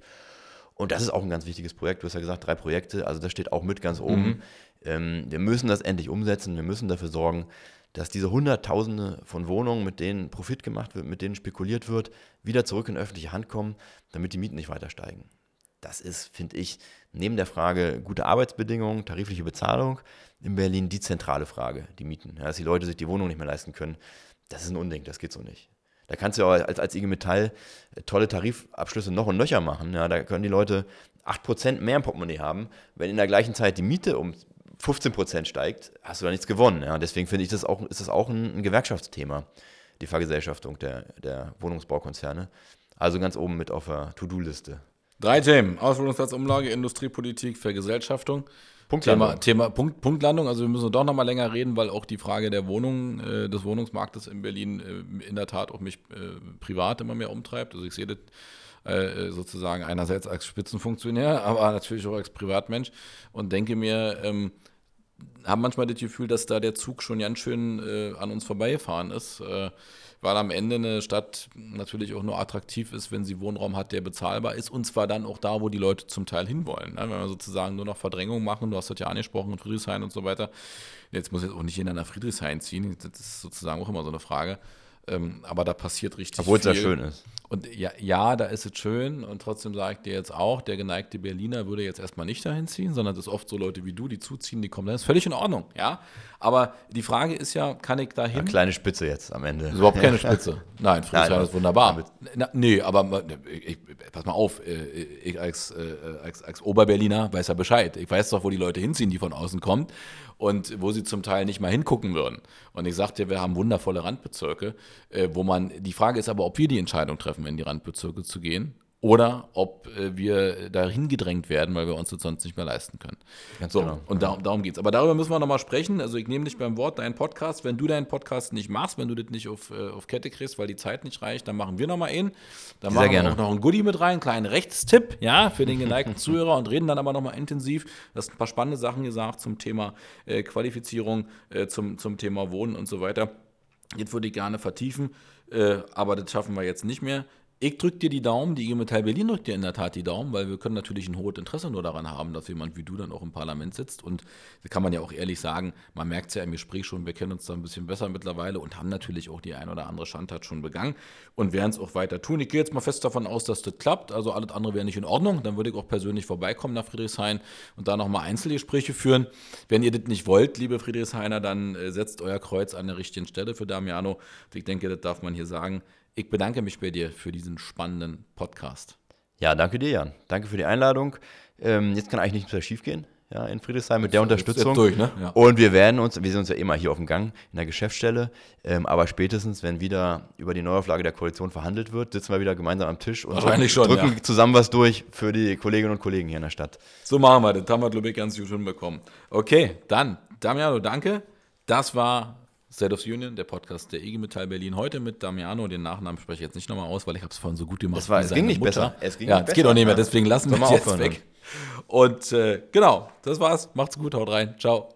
Und das ist auch ein ganz wichtiges Projekt. Du hast ja gesagt, drei Projekte, also das steht auch mit ganz oben. Ähm, wir müssen das endlich umsetzen. Wir müssen dafür sorgen, dass diese Hunderttausende von Wohnungen, mit denen Profit gemacht wird, mit denen spekuliert wird, wieder zurück in öffentliche Hand kommen, damit die Mieten nicht weiter steigen. Das ist, finde ich, neben der Frage gute Arbeitsbedingungen, tarifliche Bezahlung in Berlin die zentrale Frage, die Mieten. Ja, dass die Leute sich die Wohnung nicht mehr leisten können, das ist ein Unding, das geht so nicht. Da kannst du ja als, als IG Metall äh, tolle Tarifabschlüsse noch und nöcher machen. Ja, da können die Leute 8% mehr im Portemonnaie haben. Wenn in der gleichen Zeit die Miete um 15% steigt, hast du da nichts gewonnen. Ja, deswegen finde ich, das auch, ist das auch ein, ein Gewerkschaftsthema, die Vergesellschaftung der, der Wohnungsbaukonzerne. Also ganz oben mit auf der To-Do-Liste. Drei Themen: Ausbildungsplatzumlage, Industriepolitik, Vergesellschaftung. Punktlandung. Thema, Thema Punkt, Punktlandung. Also wir müssen doch noch mal länger reden, weil auch die Frage der Wohnung, äh, des Wohnungsmarktes in Berlin äh, in der Tat auch mich äh, privat immer mehr umtreibt. Also ich sehe das äh, sozusagen einerseits als Spitzenfunktionär, aber natürlich auch als Privatmensch und denke mir, ähm, habe manchmal das Gefühl, dass da der Zug schon ganz schön äh, an uns vorbeigefahren ist, äh, weil am Ende eine Stadt natürlich auch nur attraktiv ist, wenn sie Wohnraum hat, der bezahlbar ist und zwar dann auch da, wo die Leute zum Teil hinwollen. Ne? Wenn wir sozusagen nur noch Verdrängung machen, du hast das ja angesprochen, in Friedrichshain und so weiter. Jetzt muss jetzt auch nicht jeder nach Friedrichshain ziehen, das ist sozusagen auch immer so eine Frage. Ähm, aber da passiert richtig Obwohl viel. es ja schön ist. Und ja, ja, da ist es schön. Und trotzdem sage ich dir jetzt auch, der geneigte Berliner würde jetzt erstmal nicht dahin ziehen, sondern das ist oft so Leute wie du, die zuziehen, die kommen. Das ist völlig in Ordnung, ja. Aber die Frage ist ja, kann ich da hin? Eine kleine Spitze jetzt am Ende. Ist überhaupt keine Spitze. Nein, Nein, ist wunderbar. Na, nee, aber ich, ich, pass mal auf, äh, ich als, äh, als, als Oberberliner weiß ja Bescheid. Ich weiß doch, wo die Leute hinziehen, die von außen kommen und wo sie zum Teil nicht mal hingucken würden. Und ich sagte, wir haben wundervolle Randbezirke, äh, wo man, die Frage ist aber, ob wir die Entscheidung treffen, in die Randbezirke zu gehen. Oder ob äh, wir dahin gedrängt werden, weil wir uns das sonst nicht mehr leisten können. Ganz so, genau. und darum, darum geht es. Aber darüber müssen wir nochmal sprechen. Also ich nehme dich beim Wort, deinen Podcast. Wenn du deinen Podcast nicht machst, wenn du das nicht auf, äh, auf Kette kriegst, weil die Zeit nicht reicht, dann machen wir nochmal einen. Dann Sehr machen gerne. wir auch noch einen Goodie mit rein, einen kleinen Rechtstipp, ja, für den geneigten Zuhörer und reden dann aber nochmal intensiv. Du hast ein paar spannende Sachen gesagt zum Thema äh, Qualifizierung, äh, zum, zum Thema Wohnen und so weiter. Jetzt würde ich gerne vertiefen, äh, aber das schaffen wir jetzt nicht mehr. Ich drücke dir die Daumen, die IG Metall Berlin drückt dir in der Tat die Daumen, weil wir können natürlich ein hohes Interesse nur daran haben, dass jemand wie du dann auch im Parlament sitzt. Und da kann man ja auch ehrlich sagen, man merkt es ja im Gespräch schon, wir kennen uns da ein bisschen besser mittlerweile und haben natürlich auch die ein oder andere Schandtat schon begangen und werden es auch weiter tun. Ich gehe jetzt mal fest davon aus, dass das klappt. Also alles andere wäre nicht in Ordnung. Dann würde ich auch persönlich vorbeikommen nach Friedrichshain und da nochmal Einzelgespräche führen. Wenn ihr das nicht wollt, liebe Friedrichshainer, dann äh, setzt euer Kreuz an der richtigen Stelle für Damiano. Ich denke, das darf man hier sagen. Ich bedanke mich bei dir für diesen spannenden Podcast. Ja, danke dir, Jan. Danke für die Einladung. Ähm, jetzt kann eigentlich nichts mehr schief gehen. Ja, in Friedrichshain mit der Unterstützung. durch, ne? Ja. Und wir werden uns, wir sind uns ja immer hier auf dem Gang in der Geschäftsstelle, ähm, aber spätestens, wenn wieder über die Neuauflage der Koalition verhandelt wird, sitzen wir wieder gemeinsam am Tisch und drücken, schon, drücken ja. zusammen was durch für die Kolleginnen und Kollegen hier in der Stadt. So machen wir das. Haben wir, glaube ich, ganz gut hinbekommen. Okay, dann, Damiano, danke. Das war State of the Union, der Podcast der IG Metall Berlin. Heute mit Damiano. Den Nachnamen spreche ich jetzt nicht nochmal aus, weil ich habe es vorhin so gut gemacht. Das war- es ging nicht Mutter. besser. Es ging ja, nicht es geht auch nicht mehr. Deswegen lassen wir es jetzt weg. Und äh, genau, das war's. Macht's gut, haut rein. Ciao.